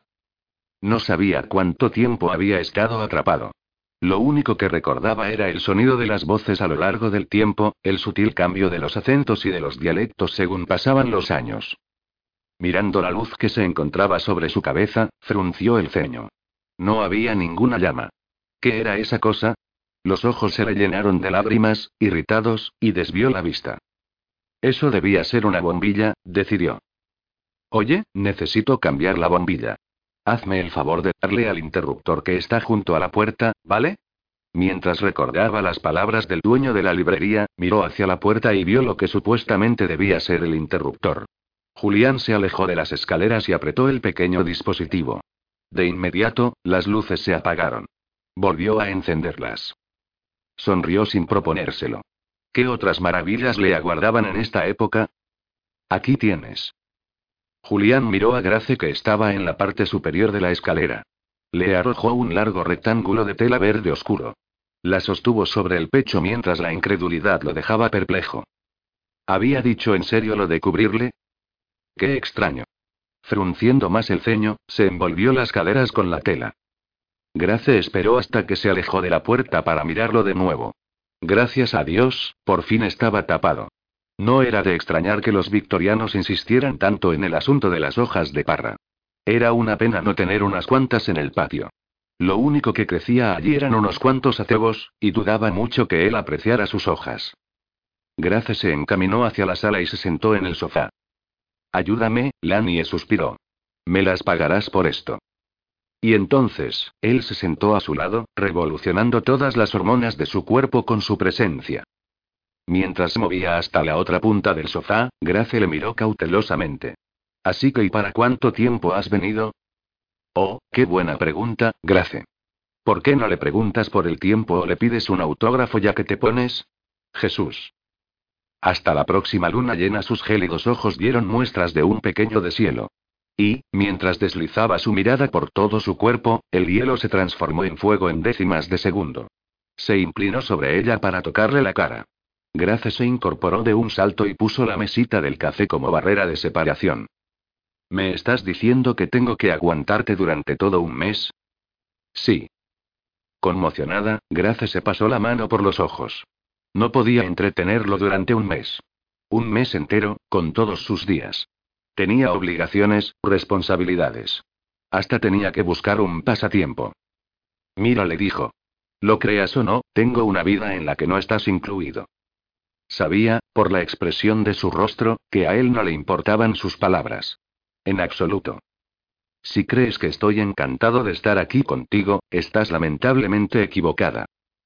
No sabía cuánto tiempo había estado atrapado. Lo único que recordaba era el sonido de las voces a lo largo del tiempo, el sutil cambio de los acentos y de los dialectos según pasaban los años. Mirando la luz que se encontraba sobre su cabeza, frunció el ceño. No había ninguna llama. ¿Qué era esa cosa? Los ojos se le llenaron de lágrimas, irritados, y desvió la vista. Eso debía ser una bombilla, decidió. Oye, necesito cambiar la bombilla. Hazme el favor de darle al interruptor que está junto a la puerta, ¿vale? Mientras recordaba las palabras del dueño de la librería, miró hacia la puerta y vio lo que supuestamente debía ser el interruptor. Julián se alejó de las escaleras y apretó el pequeño dispositivo. De inmediato, las luces se apagaron. Volvió a encenderlas. Sonrió sin proponérselo. ¿Qué otras maravillas le aguardaban en esta época? Aquí tienes. Julián miró a Grace que estaba en la parte superior de la escalera. Le arrojó un largo rectángulo de tela verde oscuro. La sostuvo sobre el pecho mientras la incredulidad lo dejaba perplejo. ¿Había dicho en serio lo de cubrirle? Qué extraño. Frunciendo más el ceño, se envolvió las caderas con la tela. Grace esperó hasta que se alejó de la puerta para mirarlo de nuevo. Gracias a Dios, por fin estaba tapado. No era de extrañar que los victorianos insistieran tanto en el asunto de las hojas de parra. Era una pena no tener unas cuantas en el patio. Lo único que crecía allí eran unos cuantos acebos, y dudaba mucho que él apreciara sus hojas. Grace se encaminó hacia la sala y se sentó en el sofá. Ayúdame, Lanie suspiró. Me las pagarás por esto. Y entonces, él se sentó a su lado, revolucionando todas las hormonas de su cuerpo con su presencia. Mientras movía hasta la otra punta del sofá, Grace le miró cautelosamente. Así que ¿y para cuánto tiempo has venido? Oh, qué buena pregunta, Grace. ¿Por qué no le preguntas por el tiempo o le pides un autógrafo ya que te pones? Jesús. Hasta la próxima luna llena sus gélidos ojos dieron muestras de un pequeño deshielo. Y, mientras deslizaba su mirada por todo su cuerpo, el hielo se transformó en fuego en décimas de segundo. Se inclinó sobre ella para tocarle la cara. Grace se incorporó de un salto y puso la mesita del café como barrera de separación. ¿Me estás diciendo que tengo que aguantarte durante todo un mes? Sí. Conmocionada, Grace se pasó la mano por los ojos. No podía entretenerlo durante un mes. Un mes entero, con todos sus días. Tenía obligaciones, responsabilidades. Hasta tenía que buscar un pasatiempo. Mira, le dijo. Lo creas o no, tengo una vida en la que no estás incluido. Sabía, por la expresión de su rostro, que a él no le importaban sus palabras. En absoluto. Si crees que estoy encantado de estar aquí contigo, estás lamentablemente equivocada.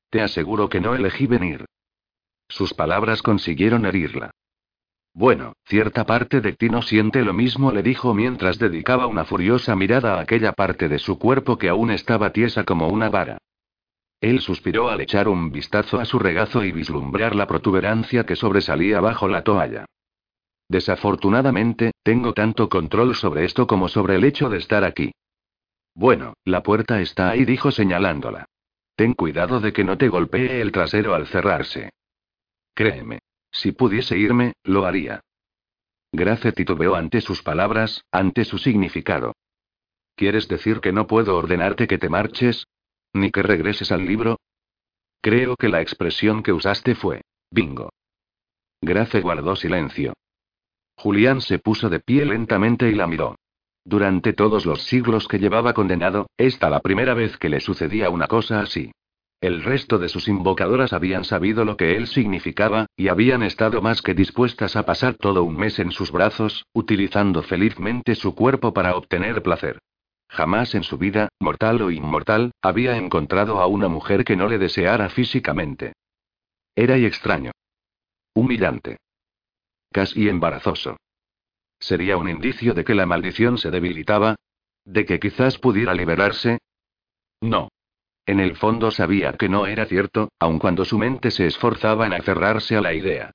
Te aseguro que no elegí venir. Sus palabras consiguieron herirla. Bueno, cierta parte de ti no siente lo mismo, le dijo mientras dedicaba una furiosa mirada a aquella parte de su cuerpo que aún estaba tiesa como una vara. Él suspiró al echar un vistazo a su regazo y vislumbrar la protuberancia que sobresalía bajo la toalla. Desafortunadamente, tengo tanto control sobre esto como sobre el hecho de estar aquí. Bueno, la puerta está ahí, dijo señalándola. Ten cuidado de que no te golpee el trasero al cerrarse. Créeme. Si pudiese irme, lo haría. Grace titubeó ante sus palabras, ante su significado. ¿Quieres decir que no puedo ordenarte que te marches? ¿Ni que regreses al libro? Creo que la expresión que usaste fue, bingo. Grace guardó silencio. Julián se puso de pie lentamente y la miró. Durante todos los siglos que llevaba condenado, esta la primera vez que le sucedía una cosa así. El resto de sus invocadoras habían sabido lo que él significaba, y habían estado más que dispuestas a pasar todo un mes en sus brazos, utilizando felizmente su cuerpo para obtener placer. Jamás en su vida, mortal o inmortal, había encontrado a una mujer que no le deseara físicamente. Era y extraño. Humillante. Casi embarazoso. ¿Sería un indicio de que la maldición se debilitaba? ¿De que quizás pudiera liberarse? No. En el fondo sabía que no era cierto, aun cuando su mente se esforzaba en aferrarse a la idea.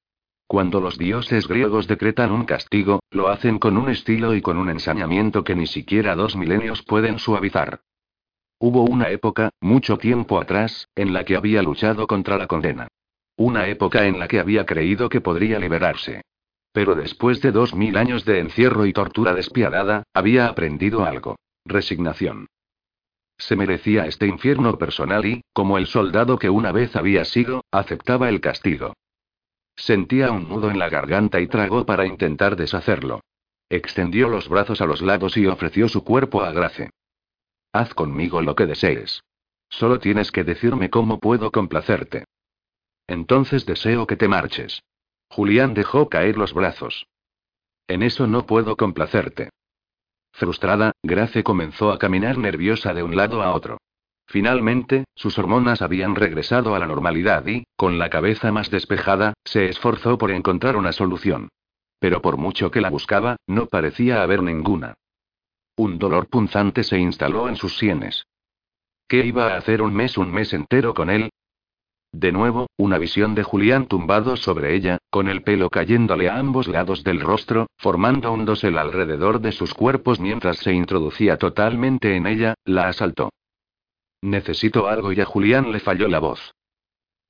Cuando los dioses griegos decretan un castigo, lo hacen con un estilo y con un ensañamiento que ni siquiera dos milenios pueden suavizar. Hubo una época, mucho tiempo atrás, en la que había luchado contra la condena. Una época en la que había creído que podría liberarse. Pero después de dos mil años de encierro y tortura despiadada, había aprendido algo. Resignación. Se merecía este infierno personal y, como el soldado que una vez había sido, aceptaba el castigo. Sentía un nudo en la garganta y tragó para intentar deshacerlo. Extendió los brazos a los lados y ofreció su cuerpo a Grace. Haz conmigo lo que desees. Solo tienes que decirme cómo puedo complacerte. Entonces deseo que te marches. Julián dejó caer los brazos. En eso no puedo complacerte. Frustrada, Grace comenzó a caminar nerviosa de un lado a otro. Finalmente, sus hormonas habían regresado a la normalidad y, con la cabeza más despejada, se esforzó por encontrar una solución. Pero por mucho que la buscaba, no parecía haber ninguna. Un dolor punzante se instaló en sus sienes. ¿Qué iba a hacer un mes un mes entero con él? De nuevo, una visión de Julián tumbado sobre ella, con el pelo cayéndole a ambos lados del rostro, formando un dosel alrededor de sus cuerpos mientras se introducía totalmente en ella, la asaltó. Necesito algo y a Julián le falló la voz.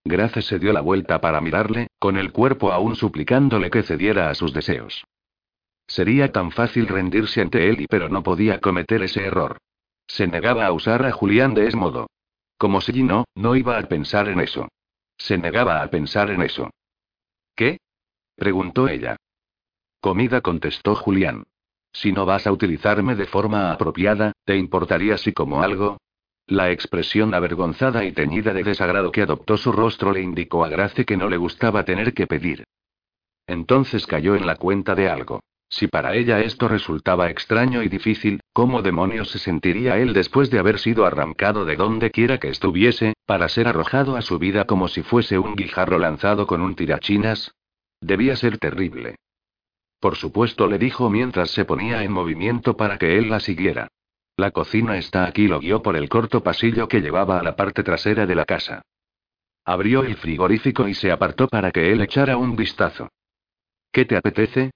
Grace se dio la vuelta para mirarle, con el cuerpo aún suplicándole que cediera a sus deseos. Sería tan fácil rendirse ante él pero no podía cometer ese error. Se negaba a usar a Julián de ese modo. Como si no, no iba a pensar en eso. Se negaba a pensar en eso. ¿Qué? preguntó ella. Comida contestó Julián. Si no vas a utilizarme de forma apropiada, ¿te importaría si como algo? La expresión avergonzada y teñida de desagrado que adoptó su rostro le indicó a Grace que no le gustaba tener que pedir. Entonces cayó en la cuenta de algo. Si para ella esto resultaba extraño y difícil, ¿cómo demonios se sentiría él después de haber sido arrancado de donde quiera que estuviese, para ser arrojado a su vida como si fuese un guijarro lanzado con un tirachinas? Debía ser terrible. Por supuesto, le dijo mientras se ponía en movimiento para que él la siguiera. La cocina está aquí, lo guió por el corto pasillo que llevaba a la parte trasera de la casa. Abrió el frigorífico y se apartó para que él echara un vistazo. ¿Qué te apetece?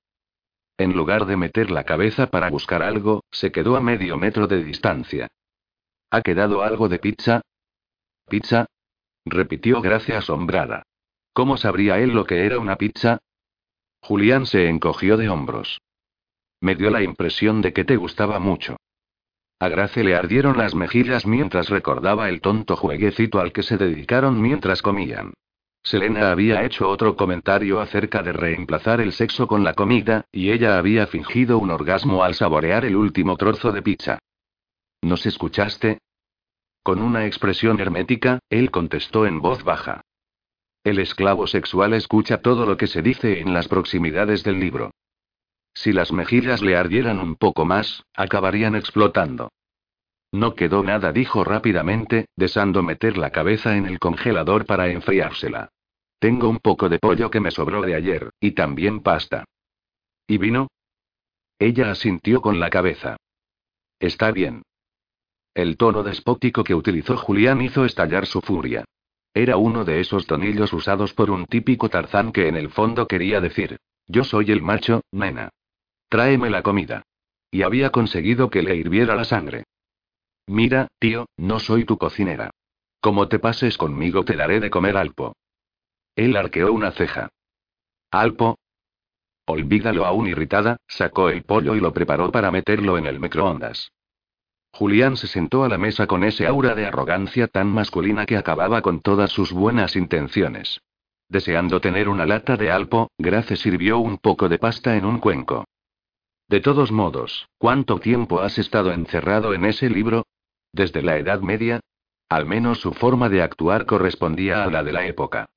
En lugar de meter la cabeza para buscar algo, se quedó a medio metro de distancia. ¿Ha quedado algo de pizza? ¿Pizza? repitió Gracia asombrada. ¿Cómo sabría él lo que era una pizza? Julián se encogió de hombros. Me dio la impresión de que te gustaba mucho. A Grace le ardieron las mejillas mientras recordaba el tonto jueguecito al que se dedicaron mientras comían. Selena había hecho otro comentario acerca de reemplazar el sexo con la comida, y ella había fingido un orgasmo al saborear el último trozo de pizza. ¿Nos escuchaste? Con una expresión hermética, él contestó en voz baja. El esclavo sexual escucha todo lo que se dice en las proximidades del libro. Si las mejillas le ardieran un poco más, acabarían explotando. No quedó nada, dijo rápidamente, deseando meter la cabeza en el congelador para enfriársela. Tengo un poco de pollo que me sobró de ayer, y también pasta. ¿Y vino? Ella asintió con la cabeza. Está bien. El tono despótico que utilizó Julián hizo estallar su furia. Era uno de esos tonillos usados por un típico tarzán que en el fondo quería decir, yo soy el macho, nena. Tráeme la comida. Y había conseguido que le hirviera la sangre. Mira, tío, no soy tu cocinera. Como te pases conmigo te daré de comer alpo. Él arqueó una ceja. ¿Alpo? Olvídalo aún irritada, sacó el pollo y lo preparó para meterlo en el microondas. Julián se sentó a la mesa con ese aura de arrogancia tan masculina que acababa con todas sus buenas intenciones. Deseando tener una lata de alpo, Grace sirvió un poco de pasta en un cuenco. De todos modos, ¿cuánto tiempo has estado encerrado en ese libro? ¿Desde la Edad Media? Al menos su forma de actuar correspondía a la de la época.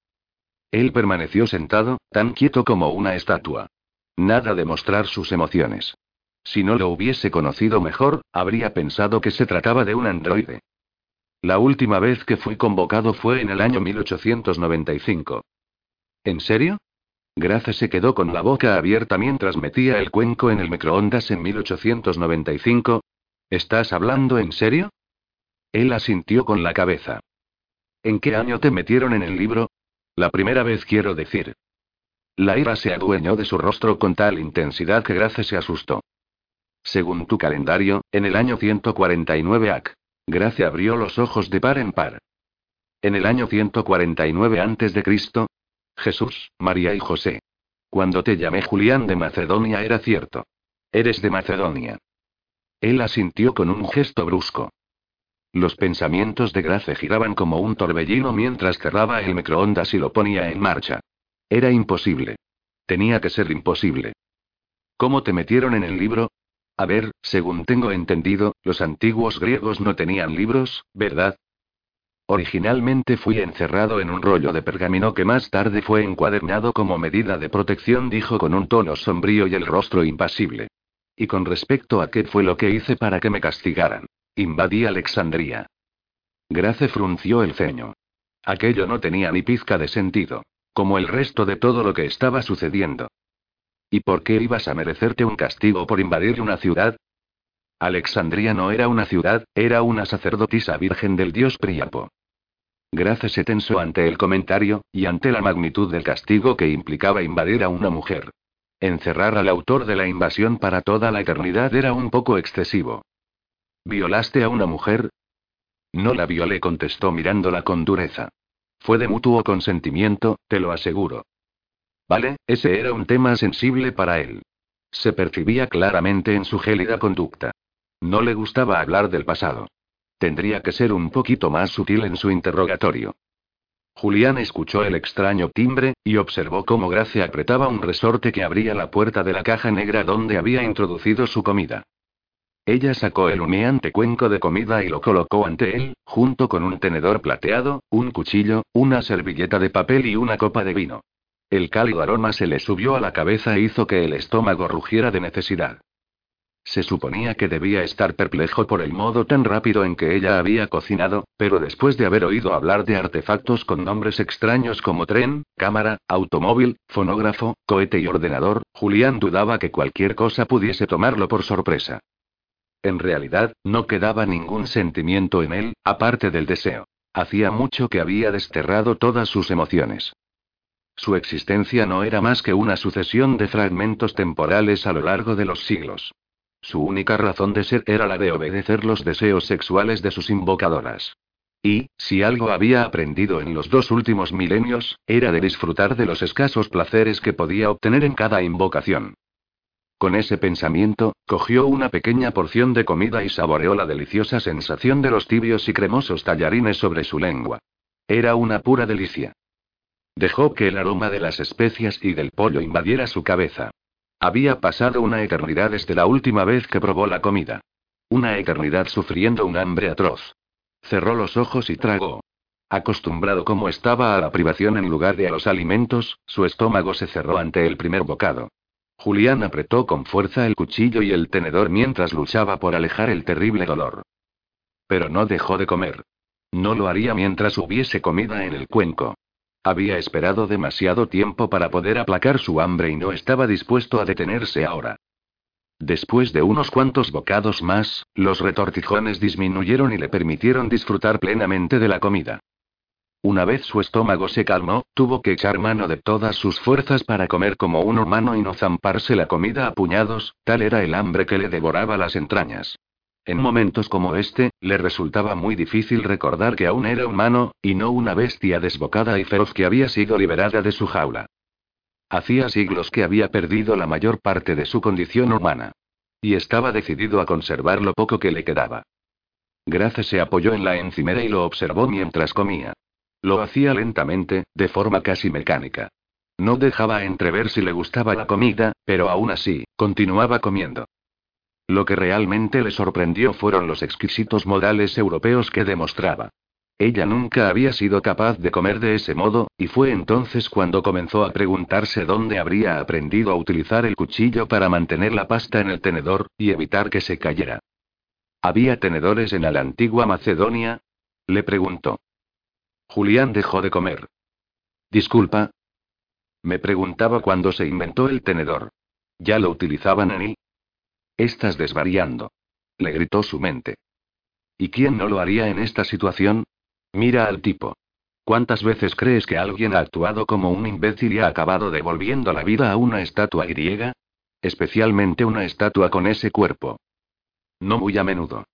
Él permaneció sentado, tan quieto como una estatua. Nada de mostrar sus emociones. Si no lo hubiese conocido mejor, habría pensado que se trataba de un androide. La última vez que fui convocado fue en el año 1895. ¿En serio? Grace se quedó con la boca abierta mientras metía el cuenco en el microondas en 1895. ¿Estás hablando en serio? Él asintió con la cabeza. ¿En qué año te metieron en el libro? La primera vez quiero decir. La ira se adueñó de su rostro con tal intensidad que Grace se asustó. Según tu calendario, en el año 149 AC. Grace abrió los ojos de par en par. En el año 149 a.C., Jesús, María y José. Cuando te llamé Julián de Macedonia era cierto. Eres de Macedonia. Él asintió con un gesto brusco. Los pensamientos de Grace giraban como un torbellino mientras cerraba el microondas y lo ponía en marcha. Era imposible. Tenía que ser imposible. ¿Cómo te metieron en el libro? A ver, según tengo entendido, los antiguos griegos no tenían libros, ¿verdad? Originalmente fui encerrado en un rollo de pergamino que más tarde fue encuadernado como medida de protección, dijo con un tono sombrío y el rostro impasible. Y con respecto a qué fue lo que hice para que me castigaran. Invadí Alexandría. Grace frunció el ceño. Aquello no tenía ni pizca de sentido. Como el resto de todo lo que estaba sucediendo. ¿Y por qué ibas a merecerte un castigo por invadir una ciudad? Alexandria no era una ciudad, era una sacerdotisa virgen del dios Priapo. Grace se tensó ante el comentario, y ante la magnitud del castigo que implicaba invadir a una mujer. Encerrar al autor de la invasión para toda la eternidad era un poco excesivo. ¿Violaste a una mujer? No la violé, contestó mirándola con dureza. Fue de mutuo consentimiento, te lo aseguro. Vale, ese era un tema sensible para él. Se percibía claramente en su gélida conducta. No le gustaba hablar del pasado. Tendría que ser un poquito más sutil en su interrogatorio. Julián escuchó el extraño timbre, y observó cómo Gracia apretaba un resorte que abría la puerta de la caja negra donde había introducido su comida. Ella sacó el humeante cuenco de comida y lo colocó ante él, junto con un tenedor plateado, un cuchillo, una servilleta de papel y una copa de vino. El cálido aroma se le subió a la cabeza e hizo que el estómago rugiera de necesidad. Se suponía que debía estar perplejo por el modo tan rápido en que ella había cocinado, pero después de haber oído hablar de artefactos con nombres extraños como tren, cámara, automóvil, fonógrafo, cohete y ordenador, Julián dudaba que cualquier cosa pudiese tomarlo por sorpresa. En realidad, no quedaba ningún sentimiento en él, aparte del deseo. Hacía mucho que había desterrado todas sus emociones. Su existencia no era más que una sucesión de fragmentos temporales a lo largo de los siglos. Su única razón de ser era la de obedecer los deseos sexuales de sus invocadoras. Y, si algo había aprendido en los dos últimos milenios, era de disfrutar de los escasos placeres que podía obtener en cada invocación. Con ese pensamiento, cogió una pequeña porción de comida y saboreó la deliciosa sensación de los tibios y cremosos tallarines sobre su lengua. Era una pura delicia. Dejó que el aroma de las especias y del pollo invadiera su cabeza. Había pasado una eternidad desde la última vez que probó la comida. Una eternidad sufriendo un hambre atroz. Cerró los ojos y tragó. Acostumbrado como estaba a la privación en lugar de a los alimentos, su estómago se cerró ante el primer bocado. Julián apretó con fuerza el cuchillo y el tenedor mientras luchaba por alejar el terrible dolor. Pero no dejó de comer. No lo haría mientras hubiese comida en el cuenco. Había esperado demasiado tiempo para poder aplacar su hambre y no estaba dispuesto a detenerse ahora. Después de unos cuantos bocados más, los retortijones disminuyeron y le permitieron disfrutar plenamente de la comida. Una vez su estómago se calmó, tuvo que echar mano de todas sus fuerzas para comer como un humano y no zamparse la comida a puñados, tal era el hambre que le devoraba las entrañas. En momentos como este, le resultaba muy difícil recordar que aún era humano, y no una bestia desbocada y feroz que había sido liberada de su jaula. Hacía siglos que había perdido la mayor parte de su condición humana. Y estaba decidido a conservar lo poco que le quedaba. Grace se apoyó en la encimera y lo observó mientras comía. Lo hacía lentamente, de forma casi mecánica. No dejaba entrever si le gustaba la comida, pero aún así, continuaba comiendo. Lo que realmente le sorprendió fueron los exquisitos modales europeos que demostraba. Ella nunca había sido capaz de comer de ese modo, y fue entonces cuando comenzó a preguntarse dónde habría aprendido a utilizar el cuchillo para mantener la pasta en el tenedor, y evitar que se cayera. ¿Había tenedores en la antigua Macedonia? Le preguntó. Julián dejó de comer. Disculpa. Me preguntaba cuándo se inventó el tenedor. ¿Ya lo utilizaban en I? Estás desvariando. Le gritó su mente. ¿Y quién no lo haría en esta situación? Mira al tipo. ¿Cuántas veces crees que alguien ha actuado como un imbécil y ha acabado devolviendo la vida a una estatua griega? Especialmente una estatua con ese cuerpo. No muy a menudo.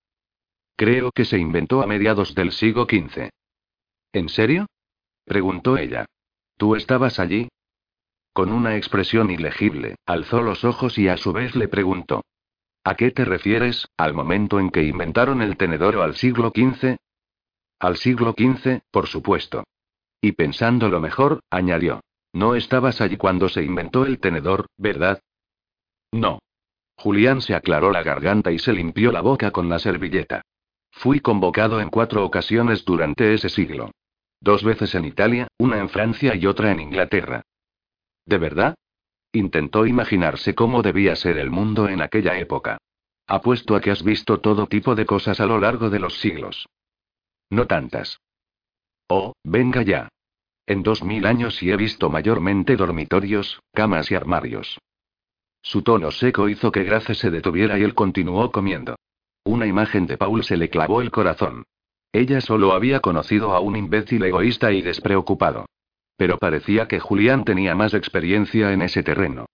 Creo que se inventó a mediados del siglo XV. ¿En serio? preguntó ella. ¿Tú estabas allí? Con una expresión ilegible, alzó los ojos y a su vez le preguntó. ¿A qué te refieres, al momento en que inventaron el tenedor o al siglo XV? Al siglo XV, por supuesto. Y pensándolo mejor, añadió. No estabas allí cuando se inventó el tenedor, ¿verdad? No. Julián se aclaró la garganta y se limpió la boca con la servilleta. Fui convocado en cuatro ocasiones durante ese siglo. Dos veces en Italia, una en Francia y otra en Inglaterra. ¿De verdad? Intentó imaginarse cómo debía ser el mundo en aquella época. Apuesto a que has visto todo tipo de cosas a lo largo de los siglos. No tantas. Oh, venga ya. En dos mil años sí he visto mayormente dormitorios, camas y armarios. Su tono seco hizo que Grace se detuviera y él continuó comiendo. Una imagen de Paul se le clavó el corazón. Ella solo había conocido a un imbécil egoísta y despreocupado. Pero parecía que Julián tenía más experiencia en ese terreno.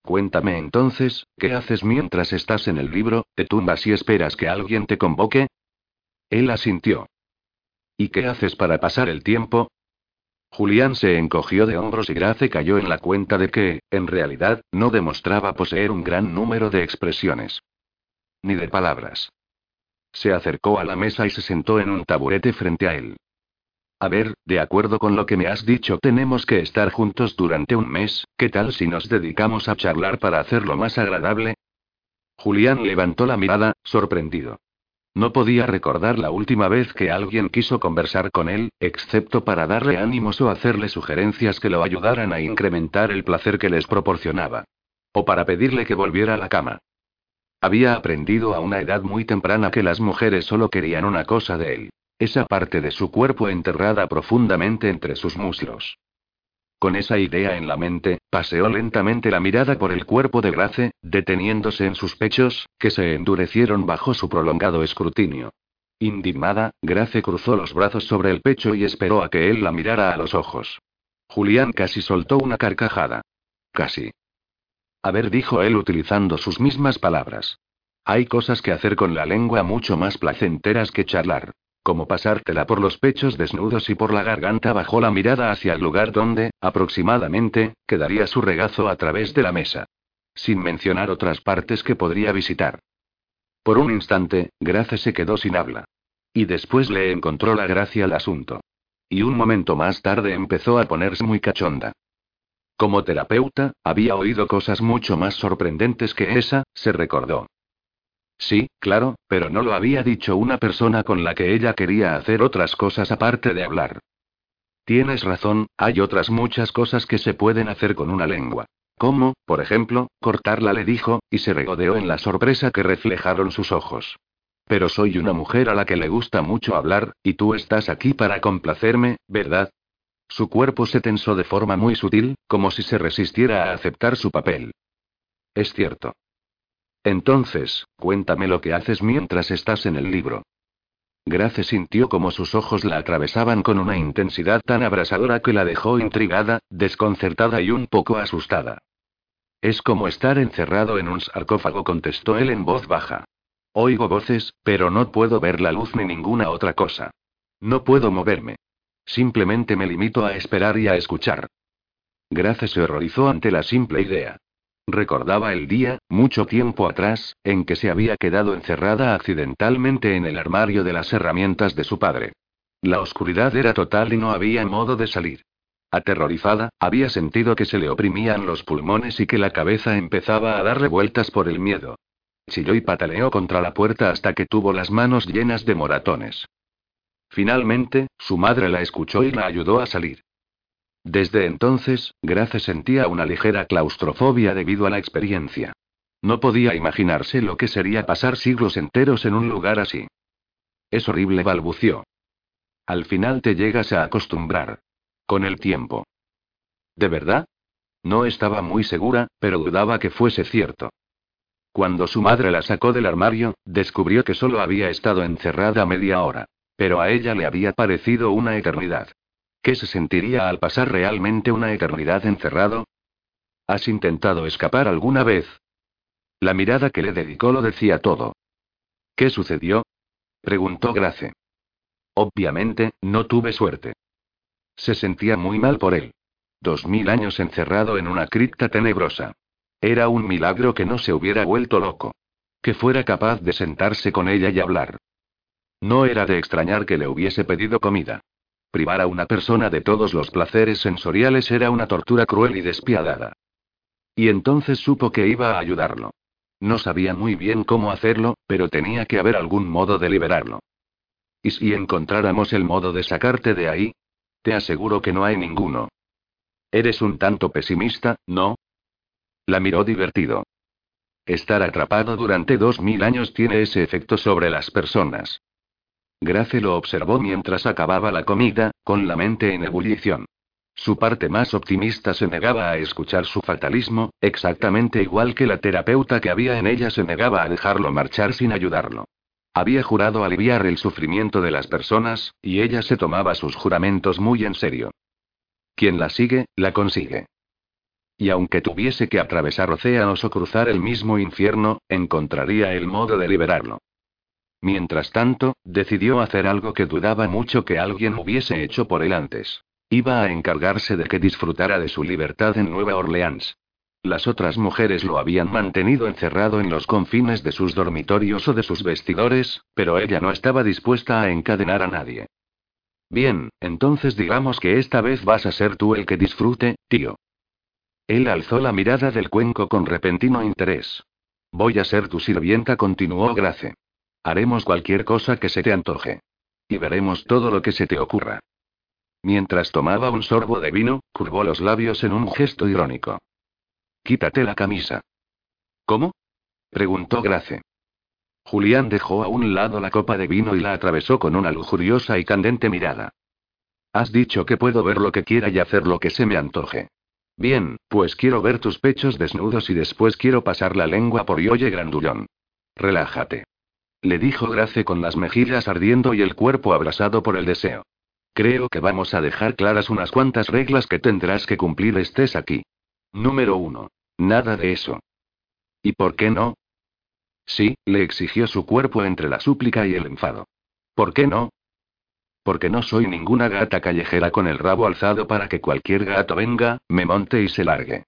Cuéntame entonces, ¿qué haces mientras estás en el libro? ¿Te tumbas y esperas que alguien te convoque? Él asintió. ¿Y qué haces para pasar el tiempo? Julián se encogió de hombros y Grace cayó en la cuenta de que, en realidad, no demostraba poseer un gran número de expresiones. Ni de palabras. Se acercó a la mesa y se sentó en un taburete frente a él. A ver, de acuerdo con lo que me has dicho, tenemos que estar juntos durante un mes, ¿qué tal si nos dedicamos a charlar para hacerlo más agradable? Julián levantó la mirada, sorprendido. No podía recordar la última vez que alguien quiso conversar con él, excepto para darle ánimos o hacerle sugerencias que lo ayudaran a incrementar el placer que les proporcionaba. O para pedirle que volviera a la cama. Había aprendido a una edad muy temprana que las mujeres solo querían una cosa de él. Esa parte de su cuerpo enterrada profundamente entre sus muslos. Con esa idea en la mente, paseó lentamente la mirada por el cuerpo de Grace, deteniéndose en sus pechos, que se endurecieron bajo su prolongado escrutinio. Indignada, Grace cruzó los brazos sobre el pecho y esperó a que él la mirara a los ojos. Julián casi soltó una carcajada. Casi. A ver, dijo él utilizando sus mismas palabras. Hay cosas que hacer con la lengua mucho más placenteras que charlar. Como pasártela por los pechos desnudos y por la garganta bajó la mirada hacia el lugar donde, aproximadamente, quedaría su regazo a través de la mesa. Sin mencionar otras partes que podría visitar. Por un instante, Grace se quedó sin habla. Y después le encontró la gracia al asunto. Y un momento más tarde empezó a ponerse muy cachonda. Como terapeuta, había oído cosas mucho más sorprendentes que esa, se recordó. Sí, claro, pero no lo había dicho una persona con la que ella quería hacer otras cosas aparte de hablar. Tienes razón, hay otras muchas cosas que se pueden hacer con una lengua. Como, por ejemplo, cortarla, le dijo, y se regodeó en la sorpresa que reflejaron sus ojos. Pero soy una mujer a la que le gusta mucho hablar, y tú estás aquí para complacerme, ¿verdad? Su cuerpo se tensó de forma muy sutil, como si se resistiera a aceptar su papel. Es cierto. Entonces, cuéntame lo que haces mientras estás en el libro. Grace sintió como sus ojos la atravesaban con una intensidad tan abrasadora que la dejó intrigada, desconcertada y un poco asustada. Es como estar encerrado en un sarcófago, contestó él en voz baja. Oigo voces, pero no puedo ver la luz ni ninguna otra cosa. No puedo moverme. Simplemente me limito a esperar y a escuchar. Grace se horrorizó ante la simple idea. Recordaba el día, mucho tiempo atrás, en que se había quedado encerrada accidentalmente en el armario de las herramientas de su padre. La oscuridad era total y no había modo de salir. Aterrorizada, había sentido que se le oprimían los pulmones y que la cabeza empezaba a darle vueltas por el miedo. Chilló y pataleó contra la puerta hasta que tuvo las manos llenas de moratones. Finalmente, su madre la escuchó y la ayudó a salir. Desde entonces, Grace sentía una ligera claustrofobia debido a la experiencia. No podía imaginarse lo que sería pasar siglos enteros en un lugar así. Es horrible, balbució. Al final te llegas a acostumbrar. Con el tiempo. ¿De verdad? No estaba muy segura, pero dudaba que fuese cierto. Cuando su madre la sacó del armario, descubrió que solo había estado encerrada media hora. Pero a ella le había parecido una eternidad. ¿Qué se sentiría al pasar realmente una eternidad encerrado? ¿Has intentado escapar alguna vez? La mirada que le dedicó lo decía todo. ¿Qué sucedió? preguntó Grace. Obviamente, no tuve suerte. Se sentía muy mal por él. Dos mil años encerrado en una cripta tenebrosa. Era un milagro que no se hubiera vuelto loco. Que fuera capaz de sentarse con ella y hablar. No era de extrañar que le hubiese pedido comida. Privar a una persona de todos los placeres sensoriales era una tortura cruel y despiadada. Y entonces supo que iba a ayudarlo. No sabía muy bien cómo hacerlo, pero tenía que haber algún modo de liberarlo. ¿Y si encontráramos el modo de sacarte de ahí? Te aseguro que no hay ninguno. Eres un tanto pesimista, ¿no? La miró divertido. Estar atrapado durante dos mil años tiene ese efecto sobre las personas. Grace lo observó mientras acababa la comida, con la mente en ebullición. Su parte más optimista se negaba a escuchar su fatalismo, exactamente igual que la terapeuta que había en ella se negaba a dejarlo marchar sin ayudarlo. Había jurado aliviar el sufrimiento de las personas, y ella se tomaba sus juramentos muy en serio. Quien la sigue, la consigue. Y aunque tuviese que atravesar océanos o cruzar el mismo infierno, encontraría el modo de liberarlo. Mientras tanto, decidió hacer algo que dudaba mucho que alguien hubiese hecho por él antes. Iba a encargarse de que disfrutara de su libertad en Nueva Orleans. Las otras mujeres lo habían mantenido encerrado en los confines de sus dormitorios o de sus vestidores, pero ella no estaba dispuesta a encadenar a nadie. Bien, entonces digamos que esta vez vas a ser tú el que disfrute, tío. Él alzó la mirada del cuenco con repentino interés. Voy a ser tu sirvienta, continuó Grace. Haremos cualquier cosa que se te antoje. Y veremos todo lo que se te ocurra. Mientras tomaba un sorbo de vino, curvó los labios en un gesto irónico. Quítate la camisa. ¿Cómo? preguntó Grace. Julián dejó a un lado la copa de vino y la atravesó con una lujuriosa y candente mirada. Has dicho que puedo ver lo que quiera y hacer lo que se me antoje. Bien, pues quiero ver tus pechos desnudos y después quiero pasar la lengua por y oye grandullón. Relájate. Le dijo Grace con las mejillas ardiendo y el cuerpo abrasado por el deseo. Creo que vamos a dejar claras unas cuantas reglas que tendrás que cumplir estés aquí. Número uno. Nada de eso. ¿Y por qué no? Sí, le exigió su cuerpo entre la súplica y el enfado. ¿Por qué no? Porque no soy ninguna gata callejera con el rabo alzado para que cualquier gato venga, me monte y se largue.